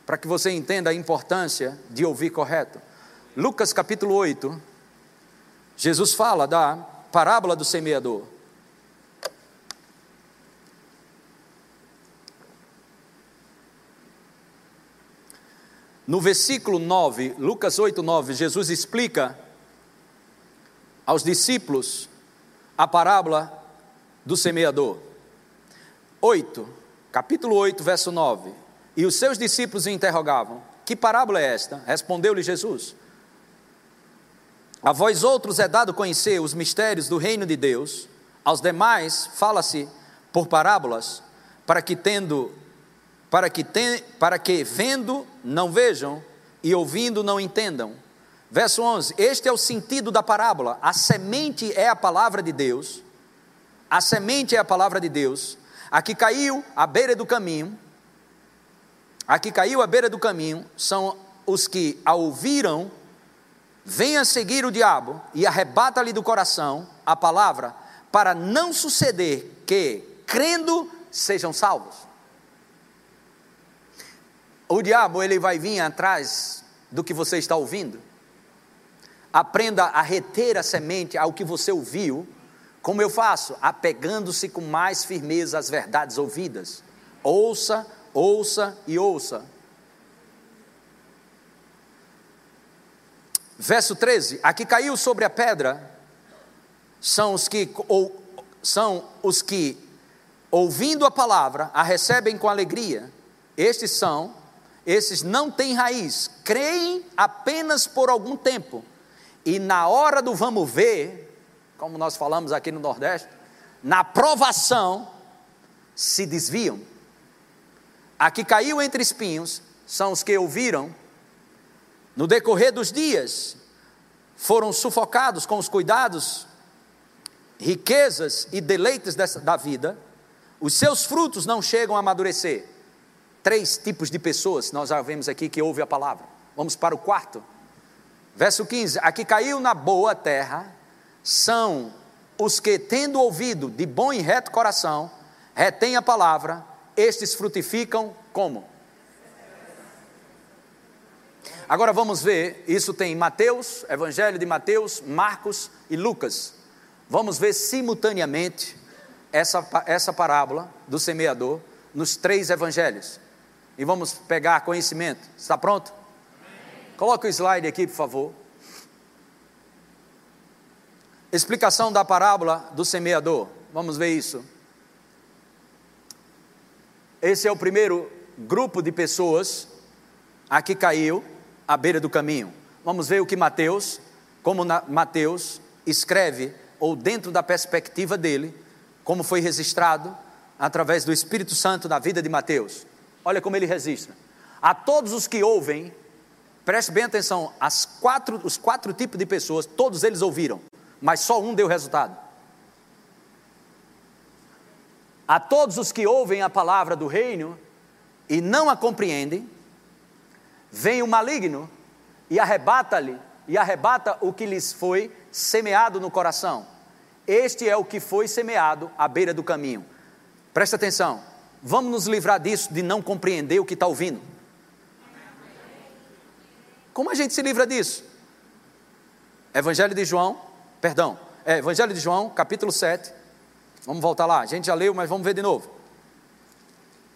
para que você entenda a importância de ouvir correto. Lucas capítulo 8, Jesus fala da parábola do semeador. No versículo 9, Lucas 8, 9, Jesus explica aos discípulos a parábola do semeador. 8, capítulo 8, verso 9. E os seus discípulos o interrogavam: Que parábola é esta? Respondeu-lhe Jesus: A vós outros é dado conhecer os mistérios do reino de Deus, aos demais fala-se por parábolas, para que tendo para que, ten, para que vendo não vejam e ouvindo não entendam. Verso 11: Este é o sentido da parábola. A semente é a palavra de Deus. A semente é a palavra de Deus. A que caiu à beira do caminho a que caiu à beira do caminho são os que, a ouviram, vêm a seguir o diabo e arrebata-lhe do coração a palavra, para não suceder que, crendo, sejam salvos. O diabo, ele vai vir atrás do que você está ouvindo. Aprenda a reter a semente ao que você ouviu, como eu faço, apegando-se com mais firmeza às verdades ouvidas. Ouça ouça e ouça. Verso 13: Aqui caiu sobre a pedra são os que ou, são os que ouvindo a palavra a recebem com alegria. Estes são esses não têm raiz, creem apenas por algum tempo e na hora do vamos ver como nós falamos aqui no Nordeste, na provação se desviam. A que caiu entre espinhos são os que ouviram, no decorrer dos dias, foram sufocados com os cuidados, riquezas e deleites dessa, da vida, os seus frutos não chegam a amadurecer. Três tipos de pessoas nós já vemos aqui que ouvem a palavra. Vamos para o quarto. Verso 15: A que caiu na boa terra são os que, tendo ouvido de bom e reto coração, retêm a palavra, estes frutificam como? Agora vamos ver, isso tem Mateus, Evangelho de Mateus, Marcos e Lucas. Vamos ver simultaneamente essa, essa parábola do semeador nos três evangelhos. E vamos pegar conhecimento. Está pronto? Coloque o slide aqui, por favor. Explicação da parábola do semeador. Vamos ver isso. Esse é o primeiro grupo de pessoas a que caiu à beira do caminho. Vamos ver o que Mateus, como Mateus escreve, ou dentro da perspectiva dele, como foi registrado através do Espírito Santo na vida de Mateus. Olha como ele registra. A todos os que ouvem, preste bem atenção, quatro, os quatro tipos de pessoas, todos eles ouviram mas só um deu resultado. A todos os que ouvem a palavra do reino e não a compreendem, vem o maligno e arrebata-lhe e arrebata o que lhes foi semeado no coração. Este é o que foi semeado à beira do caminho. Presta atenção, vamos nos livrar disso, de não compreender o que está ouvindo. Como a gente se livra disso? Evangelho de João, Perdão, é, Evangelho de João, capítulo 7. Vamos voltar lá. A gente já leu, mas vamos ver de novo.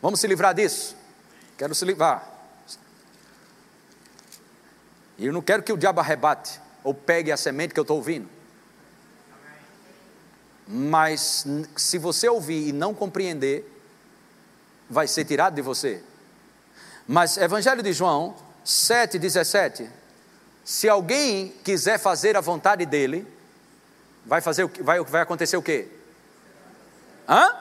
Vamos se livrar disso. Quero se livrar. E eu não quero que o diabo arrebate ou pegue a semente que eu estou ouvindo. Mas se você ouvir e não compreender, vai ser tirado de você. Mas Evangelho de João 7,17: Se alguém quiser fazer a vontade dele, vai fazer o que? Vai, vai acontecer o quê? Hã?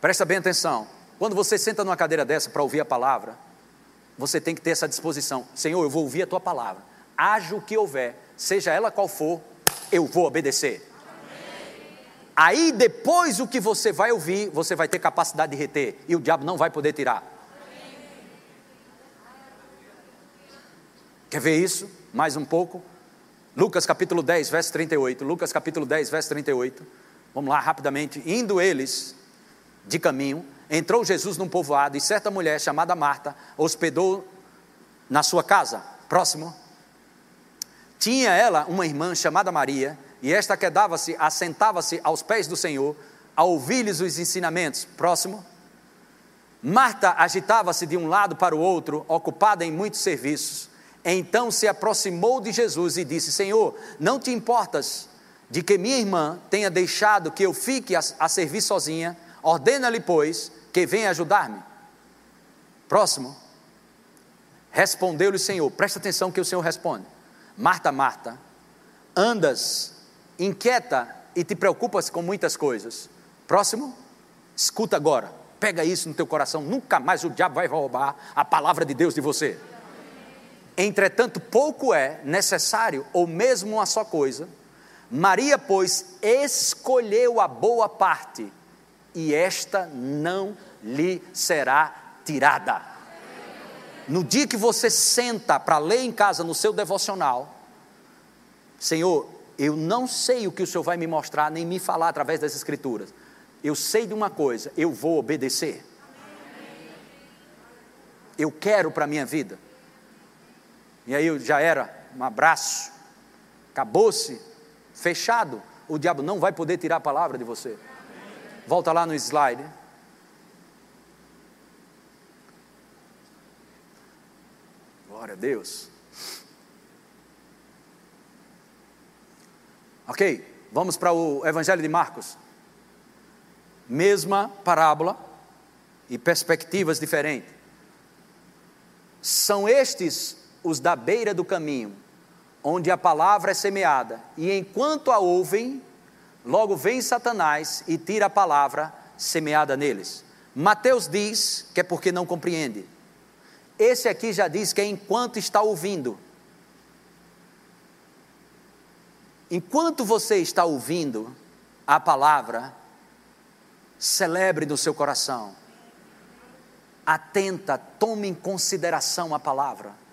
Presta bem atenção. Quando você senta numa cadeira dessa para ouvir a palavra, você tem que ter essa disposição. Senhor, eu vou ouvir a tua palavra. Haja o que houver, seja ela qual for, eu vou obedecer. Aí depois o que você vai ouvir, você vai ter capacidade de reter e o diabo não vai poder tirar. Quer ver isso? Mais um pouco. Lucas capítulo 10, verso 38. Lucas capítulo 10, verso 38. Vamos lá rapidamente. Indo eles de caminho, entrou Jesus num povoado e certa mulher chamada Marta hospedou na sua casa. Próximo. Tinha ela uma irmã chamada Maria, e esta quedava-se, assentava-se aos pés do Senhor, a ouvir-lhes os ensinamentos. Próximo. Marta agitava-se de um lado para o outro, ocupada em muitos serviços. Então se aproximou de Jesus e disse: Senhor, não te importas de que minha irmã tenha deixado que eu fique a, a servir sozinha? Ordena-lhe, pois, que venha ajudar-me. Próximo. Respondeu-lhe o Senhor, presta atenção que o Senhor responde: Marta, Marta, andas inquieta e te preocupas com muitas coisas. Próximo, escuta agora, pega isso no teu coração, nunca mais o diabo vai roubar a palavra de Deus de você. Entretanto, pouco é necessário, ou mesmo uma só coisa. Maria, pois, escolheu a boa parte, e esta não lhe será tirada. No dia que você senta para ler em casa no seu devocional, Senhor, eu não sei o que o Senhor vai me mostrar, nem me falar através das Escrituras. Eu sei de uma coisa, eu vou obedecer. Eu quero para a minha vida. E aí já era, um abraço, acabou-se, fechado. O diabo não vai poder tirar a palavra de você. Volta lá no slide. Glória a Deus. Ok, vamos para o Evangelho de Marcos. Mesma parábola e perspectivas diferentes. São estes os da beira do caminho, onde a palavra é semeada, e enquanto a ouvem, logo vem Satanás e tira a palavra semeada neles. Mateus diz que é porque não compreende. Esse aqui já diz que é enquanto está ouvindo. Enquanto você está ouvindo a palavra, celebre no seu coração. Atenta, tome em consideração a palavra.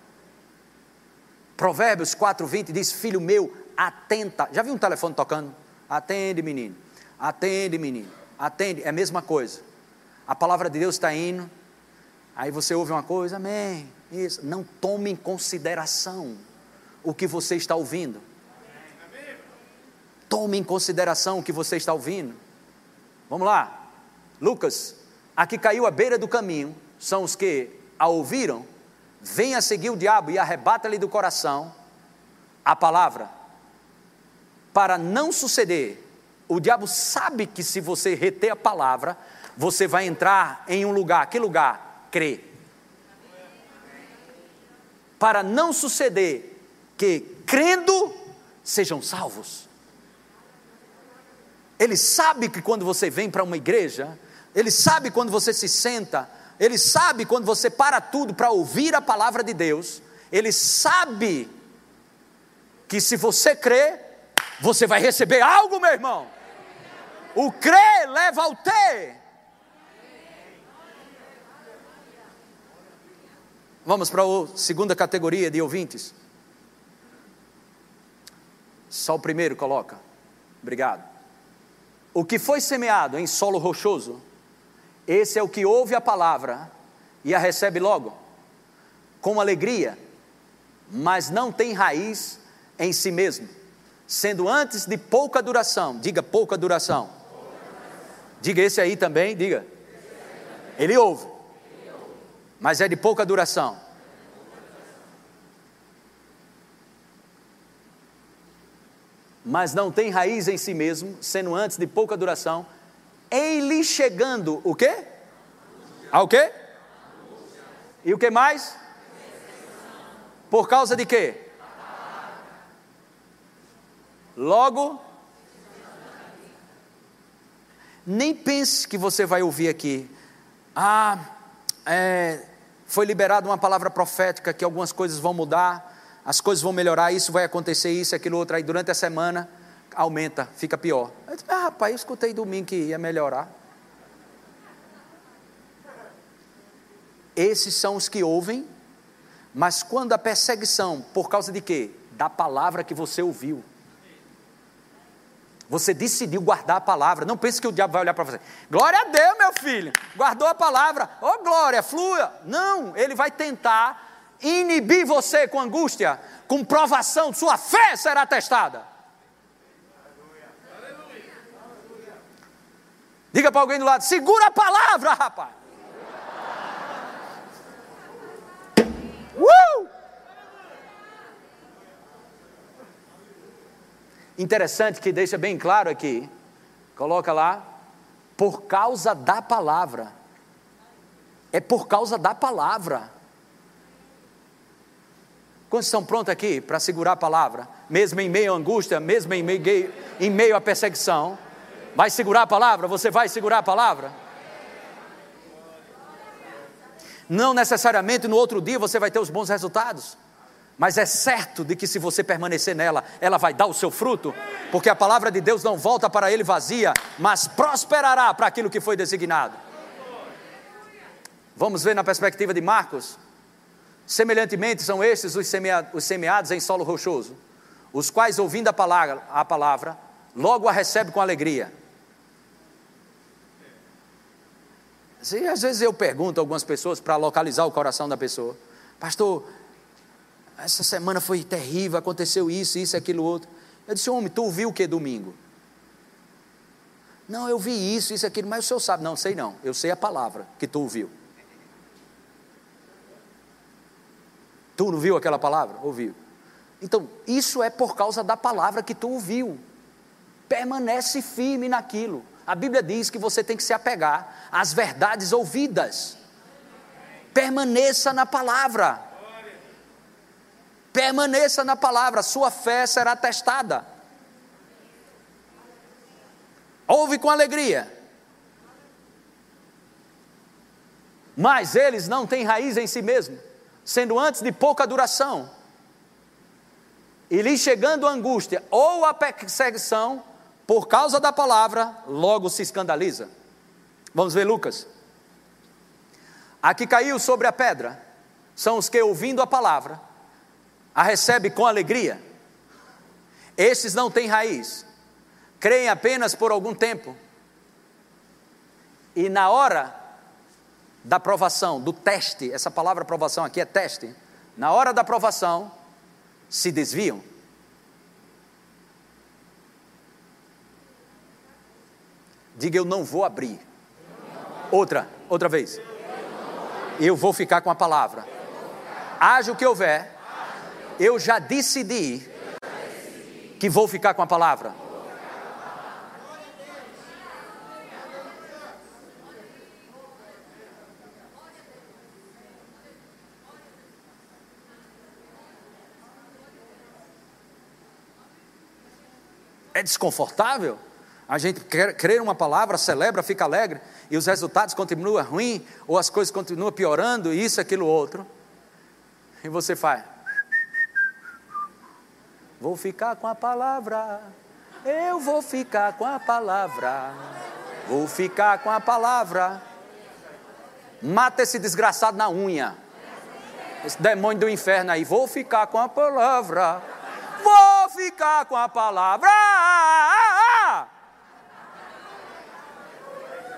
Provérbios 4:20 diz: "Filho meu, atenta". Já viu um telefone tocando? Atende, menino. Atende, menino. Atende, é a mesma coisa. A palavra de Deus está indo. Aí você ouve uma coisa, amém. Isso. Não tome em consideração o que você está ouvindo. Tome em consideração o que você está ouvindo. Vamos lá. Lucas, aqui caiu à beira do caminho, são os que a ouviram, vem a seguir o diabo e arrebata-lhe do coração a palavra. Para não suceder, o diabo sabe que se você reter a palavra, você vai entrar em um lugar. Que lugar? Crer. Para não suceder que, crendo, sejam salvos. Ele sabe que quando você vem para uma igreja, ele sabe quando você se senta, ele sabe quando você para tudo para ouvir a palavra de Deus, ele sabe que se você crer, você vai receber algo, meu irmão. O crer leva ao ter. Vamos para a segunda categoria de ouvintes. Só o primeiro coloca. Obrigado. O que foi semeado em solo rochoso, esse é o que ouve a palavra e a recebe logo, com alegria, mas não tem raiz em si mesmo, sendo antes de pouca duração, diga pouca duração. Diga esse aí também, diga. Ele ouve, mas é de pouca duração. mas não tem raiz em si mesmo, sendo antes de pouca duração, em lhe chegando o quê? Ao quê? E o que mais? Por causa de quê? Logo, nem pense que você vai ouvir aqui, ah, é, foi liberada uma palavra profética que algumas coisas vão mudar, as coisas vão melhorar, isso vai acontecer, isso, aquilo, outro. Aí durante a semana aumenta, fica pior. Eu disse, ah, rapaz, eu escutei domingo que ia melhorar. Esses são os que ouvem, mas quando a perseguição, por causa de quê? Da palavra que você ouviu. Você decidiu guardar a palavra. Não pense que o diabo vai olhar para você. Glória a Deus, meu filho. Guardou a palavra. Ô oh, glória, flua. Não, ele vai tentar inibir você com angústia, com provação, sua fé será testada. Diga para alguém do lado: segura a palavra, rapaz. Uh! Interessante que deixa bem claro aqui, coloca lá, por causa da palavra. É por causa da palavra. Quantos estão prontos aqui para segurar a palavra? Mesmo em meio à angústia, mesmo em meio, em meio à perseguição. Vai segurar a palavra? Você vai segurar a palavra? Não necessariamente no outro dia você vai ter os bons resultados, mas é certo de que se você permanecer nela, ela vai dar o seu fruto, porque a palavra de Deus não volta para ele vazia, mas prosperará para aquilo que foi designado. Vamos ver na perspectiva de Marcos, Semelhantemente, são estes os, os semeados em solo rochoso, os quais, ouvindo a palavra, a palavra, logo a recebem com alegria. Assim, às vezes eu pergunto a algumas pessoas para localizar o coração da pessoa, pastor, essa semana foi terrível, aconteceu isso, isso, aquilo, outro. Eu disse, homem, tu ouviu o que domingo? Não, eu vi isso, isso, aquilo, mas o senhor sabe. Não, sei não, eu sei a palavra que tu ouviu. Tu não viu aquela palavra? Ouviu. Então, isso é por causa da palavra que tu ouviu. Permanece firme naquilo. A Bíblia diz que você tem que se apegar às verdades ouvidas. Permaneça na palavra. Permaneça na palavra, sua fé será testada. Ouve com alegria. Mas eles não têm raiz em si mesmo, sendo antes de pouca duração. E lhe chegando a angústia ou a perseguição, por causa da palavra, logo se escandaliza. Vamos ver Lucas. A que caiu sobre a pedra são os que, ouvindo a palavra, a recebe com alegria. Estes não têm raiz, creem apenas por algum tempo. E na hora da provação, do teste, essa palavra provação aqui é teste, na hora da provação, se desviam. Diga eu não vou abrir. Outra, outra vez. Eu vou ficar com a palavra. Haja o que houver, eu já decidi que vou ficar com a palavra. É desconfortável? A gente crer uma palavra, celebra, fica alegre, e os resultados continuam ruins, ou as coisas continuam piorando, isso, aquilo, outro. E você faz. Vou ficar com a palavra, eu vou ficar com a palavra, vou ficar com a palavra. Mata esse desgraçado na unha, esse demônio do inferno aí, vou ficar com a palavra, vou ficar com a palavra.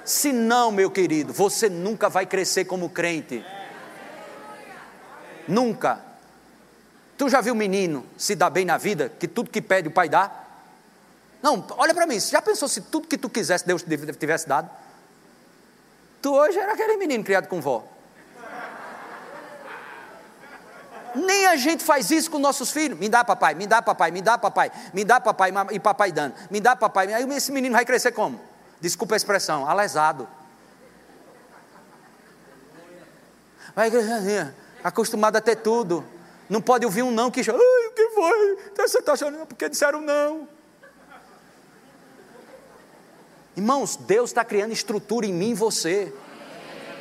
Se não, meu querido, você nunca vai crescer como crente. Nunca. Tu já viu menino se dar bem na vida, que tudo que pede o pai dá? Não, olha para mim, já pensou se tudo que tu quisesse Deus tivesse dado? Tu hoje era aquele menino criado com vó. Nem a gente faz isso com nossos filhos. Me dá papai, me dá papai, me dá papai, me dá papai, e papai dando. Me dá papai. Aí esse menino vai crescer como? Desculpa a expressão, alesado. Vai acostumado a ter tudo. Não pode ouvir um não que ai, o que foi? Então você está chorando porque disseram não. Irmãos, Deus está criando estrutura em mim e você.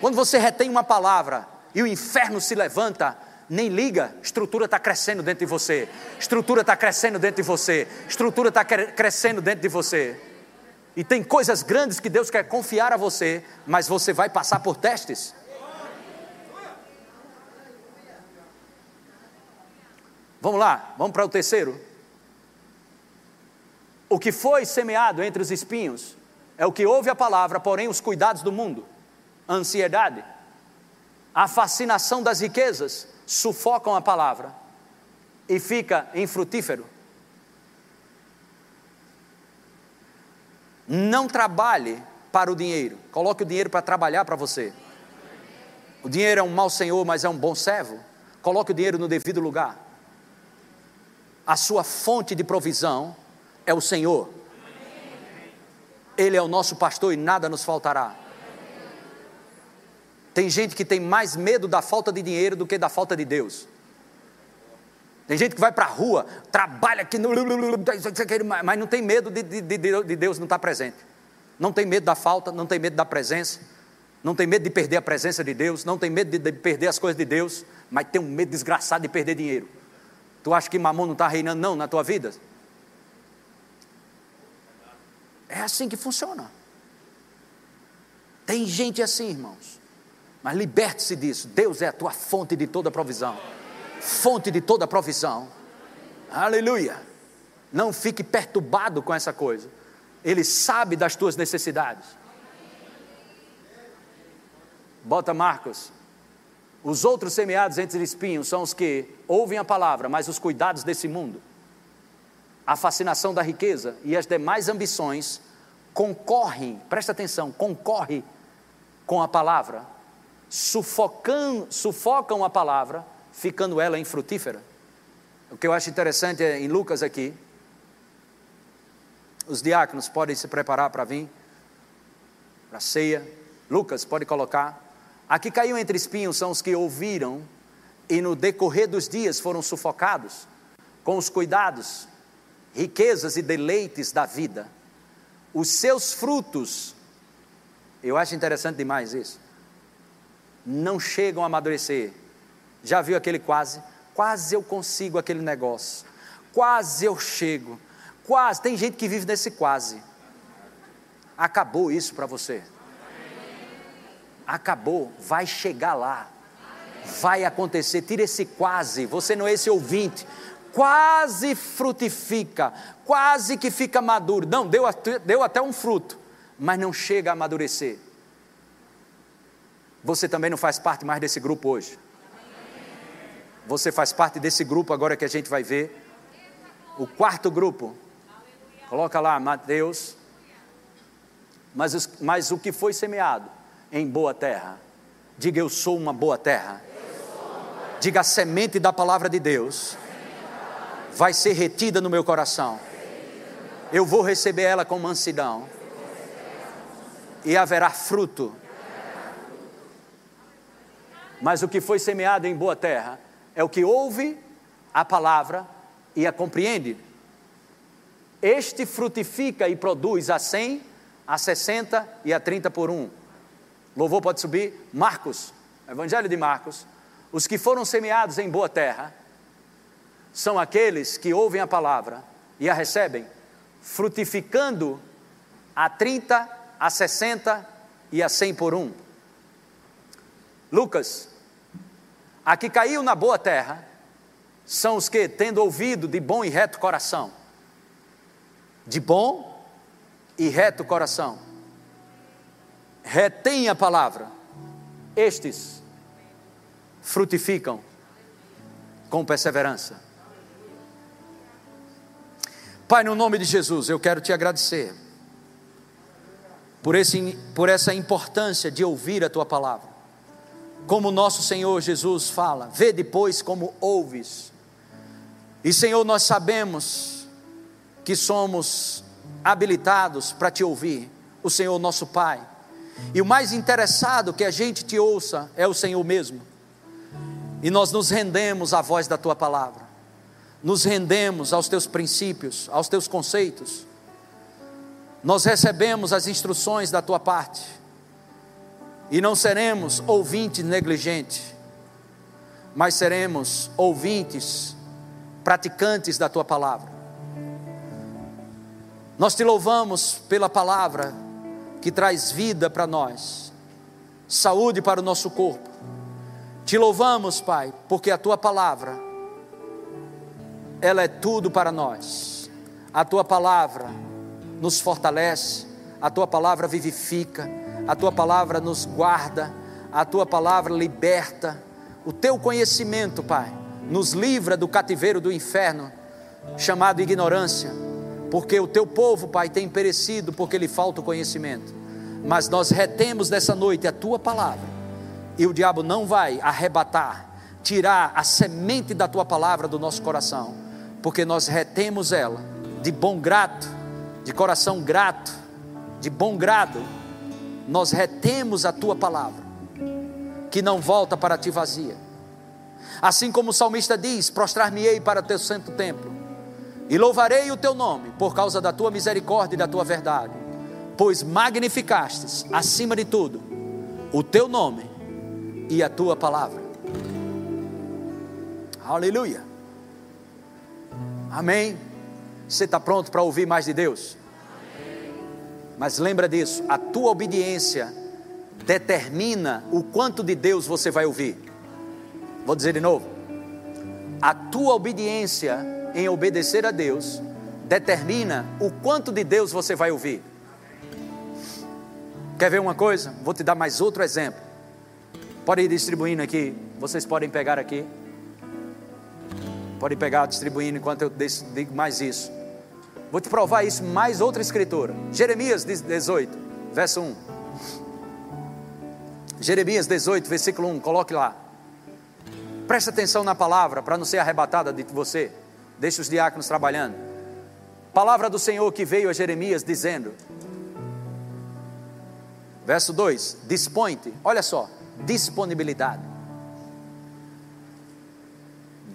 Quando você retém uma palavra e o inferno se levanta, nem liga, estrutura está crescendo dentro de você, estrutura está crescendo dentro de você, estrutura está crescendo dentro de você. E tem coisas grandes que Deus quer confiar a você, mas você vai passar por testes. Vamos lá, vamos para o terceiro. O que foi semeado entre os espinhos é o que ouve a palavra, porém os cuidados do mundo, a ansiedade, a fascinação das riquezas sufocam a palavra e fica infrutífero. Não trabalhe para o dinheiro, coloque o dinheiro para trabalhar para você. O dinheiro é um mau senhor, mas é um bom servo. Coloque o dinheiro no devido lugar. A sua fonte de provisão é o Senhor. Ele é o nosso pastor e nada nos faltará. Tem gente que tem mais medo da falta de dinheiro do que da falta de Deus. Tem gente que vai para a rua, trabalha aqui, mas não tem medo de, de, de Deus não estar presente. Não tem medo da falta, não tem medo da presença, não tem medo de perder a presença de Deus, não tem medo de, de perder as coisas de Deus, mas tem um medo desgraçado de perder dinheiro. Tu acha que mamão não está reinando, não, na tua vida? É assim que funciona. Tem gente assim, irmãos. Mas liberte-se disso. Deus é a tua fonte de toda provisão fonte de toda provisão. Aleluia. Não fique perturbado com essa coisa. Ele sabe das tuas necessidades. Bota Marcos. Os outros semeados entre espinhos são os que ouvem a palavra, mas os cuidados desse mundo, a fascinação da riqueza e as demais ambições concorrem, presta atenção, concorre com a palavra, sufocam, sufocam a palavra ficando ela infrutífera. O que eu acho interessante é em Lucas aqui, os diáconos podem se preparar para vir para a ceia. Lucas pode colocar. Aqui caiu entre espinhos são os que ouviram e no decorrer dos dias foram sufocados com os cuidados, riquezas e deleites da vida. Os seus frutos, eu acho interessante demais isso, não chegam a amadurecer. Já viu aquele quase? Quase eu consigo aquele negócio, quase eu chego, quase. Tem gente que vive nesse quase. Acabou isso para você. Acabou, vai chegar lá vai acontecer. Tira esse quase, você não é esse ouvinte. Quase frutifica, quase que fica maduro. Não, deu, deu até um fruto, mas não chega a amadurecer. Você também não faz parte mais desse grupo hoje. Você faz parte desse grupo agora que a gente vai ver. O quarto grupo. Coloca lá, Mateus. Mas, mas o que foi semeado em boa terra. Diga eu sou uma boa terra. Diga a semente da palavra de Deus vai ser retida no meu coração. Eu vou receber ela com mansidão. E haverá fruto. Mas o que foi semeado em boa terra é o que ouve a palavra e a compreende. Este frutifica e produz a 100, a 60 e a 30 por um. Louvor pode subir. Marcos, Evangelho de Marcos, os que foram semeados em boa terra são aqueles que ouvem a palavra e a recebem, frutificando a 30, a 60 e a 100 por um. Lucas, a que caiu na boa terra são os que, tendo ouvido de bom e reto coração, de bom e reto coração, retém a palavra, estes frutificam com perseverança. Pai, no nome de Jesus, eu quero te agradecer por, esse, por essa importância de ouvir a tua palavra. Como nosso Senhor Jesus fala, vê depois como ouves. E Senhor, nós sabemos que somos habilitados para te ouvir, o Senhor nosso Pai. E o mais interessado que a gente te ouça é o Senhor mesmo. E nós nos rendemos à voz da tua palavra, nos rendemos aos teus princípios, aos teus conceitos. Nós recebemos as instruções da tua parte, e não seremos ouvintes negligentes, mas seremos ouvintes, praticantes da tua palavra. Nós te louvamos pela palavra que traz vida para nós, saúde para o nosso corpo te louvamos, Pai, porque a tua palavra, ela é tudo para nós. A tua palavra nos fortalece, a tua palavra vivifica, a tua palavra nos guarda, a tua palavra liberta. O teu conhecimento, Pai, nos livra do cativeiro do inferno, chamado ignorância, porque o teu povo, Pai, tem perecido porque lhe falta o conhecimento. Mas nós retemos nessa noite a tua palavra e o diabo não vai arrebatar, tirar a semente da tua palavra do nosso coração, porque nós retemos ela de bom grato, de coração grato, de bom grado. Nós retemos a tua palavra, que não volta para ti vazia. Assim como o salmista diz: prostrar-me-ei para teu santo templo, e louvarei o teu nome por causa da tua misericórdia e da tua verdade, pois magnificastes, acima de tudo, o teu nome e a tua palavra. Aleluia. Amém. Você está pronto para ouvir mais de Deus? Mas lembra disso, a tua obediência determina o quanto de Deus você vai ouvir. Vou dizer de novo. A tua obediência em obedecer a Deus determina o quanto de Deus você vai ouvir. Quer ver uma coisa? Vou te dar mais outro exemplo. Pode ir distribuindo aqui. Vocês podem pegar aqui. Pode pegar distribuindo enquanto eu digo mais isso. Vou te provar isso mais outra escritura. Jeremias 18, verso 1. Jeremias 18, versículo 1. Coloque lá. Preste atenção na palavra para não ser arrebatada de você. Deixe os diáconos trabalhando. Palavra do Senhor que veio a Jeremias dizendo. Verso 2: Dispõe-te. Olha só disponibilidade.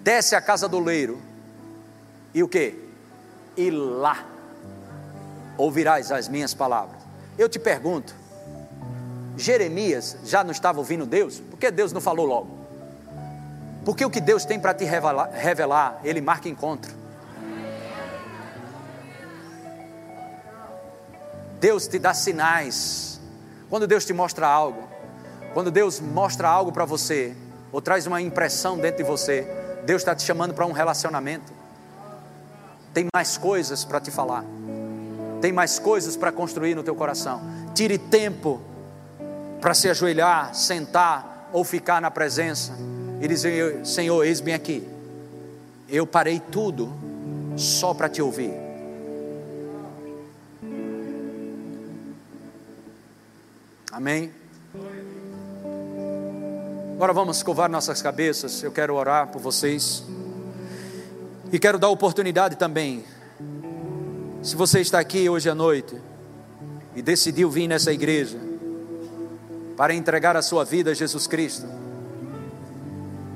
desce à casa do leiro, e o que? E lá ouvirás as minhas palavras. Eu te pergunto, Jeremias já não estava ouvindo Deus? Por que Deus não falou logo? Porque o que Deus tem para te revelar, revelar, Ele marca encontro. Deus te dá sinais. Quando Deus te mostra algo, quando Deus mostra algo para você, ou traz uma impressão dentro de você, Deus está te chamando para um relacionamento. Tem mais coisas para te falar, tem mais coisas para construir no teu coração. Tire tempo para se ajoelhar, sentar ou ficar na presença e dizer: Senhor, eis-me aqui. Eu parei tudo só para te ouvir. Amém? Agora vamos escovar nossas cabeças. Eu quero orar por vocês. E quero dar oportunidade também. Se você está aqui hoje à noite e decidiu vir nessa igreja para entregar a sua vida a Jesus Cristo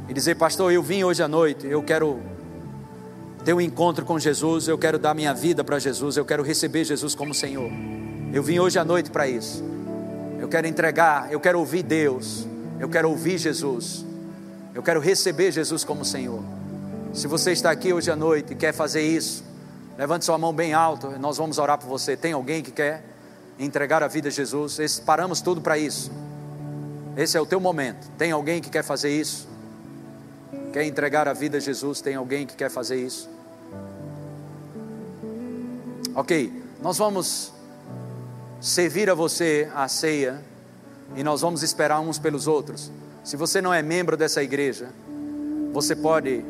e dizer, pastor, eu vim hoje à noite, eu quero ter um encontro com Jesus, eu quero dar minha vida para Jesus, eu quero receber Jesus como Senhor. Eu vim hoje à noite para isso. Eu quero entregar, eu quero ouvir Deus, eu quero ouvir Jesus, eu quero receber Jesus como Senhor. Se você está aqui hoje à noite e quer fazer isso, levante sua mão bem alto, nós vamos orar por você. Tem alguém que quer entregar a vida a Jesus? Esse, paramos tudo para isso. Esse é o teu momento. Tem alguém que quer fazer isso? Quer entregar a vida a Jesus? Tem alguém que quer fazer isso? Ok, nós vamos servir a você a ceia e nós vamos esperar uns pelos outros. Se você não é membro dessa igreja, você pode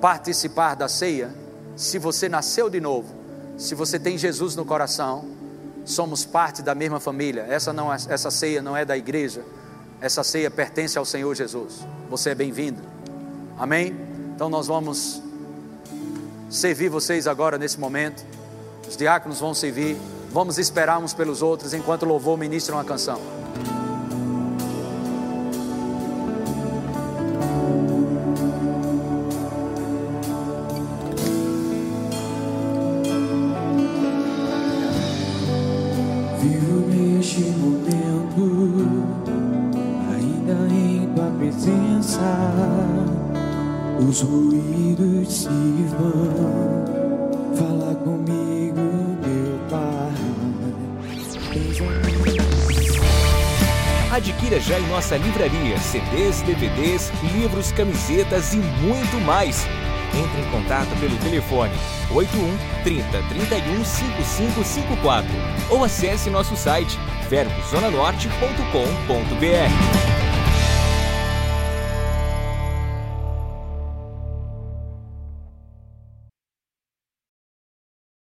participar da ceia, se você nasceu de novo, se você tem Jesus no coração, somos parte da mesma família. Essa não é, essa ceia não é da igreja. Essa ceia pertence ao Senhor Jesus. Você é bem-vindo. Amém? Então nós vamos servir vocês agora nesse momento. Os diáconos vão servir. Vamos esperar uns pelos outros enquanto o louvor ministra uma canção. Os ruídos se vão. Fala comigo, meu Pai. Adquira já em nossa livraria CDs, DVDs, livros, camisetas e muito mais. Entre em contato pelo telefone 81 30 31 5554 ou acesse nosso site verbozonanorte.com.br.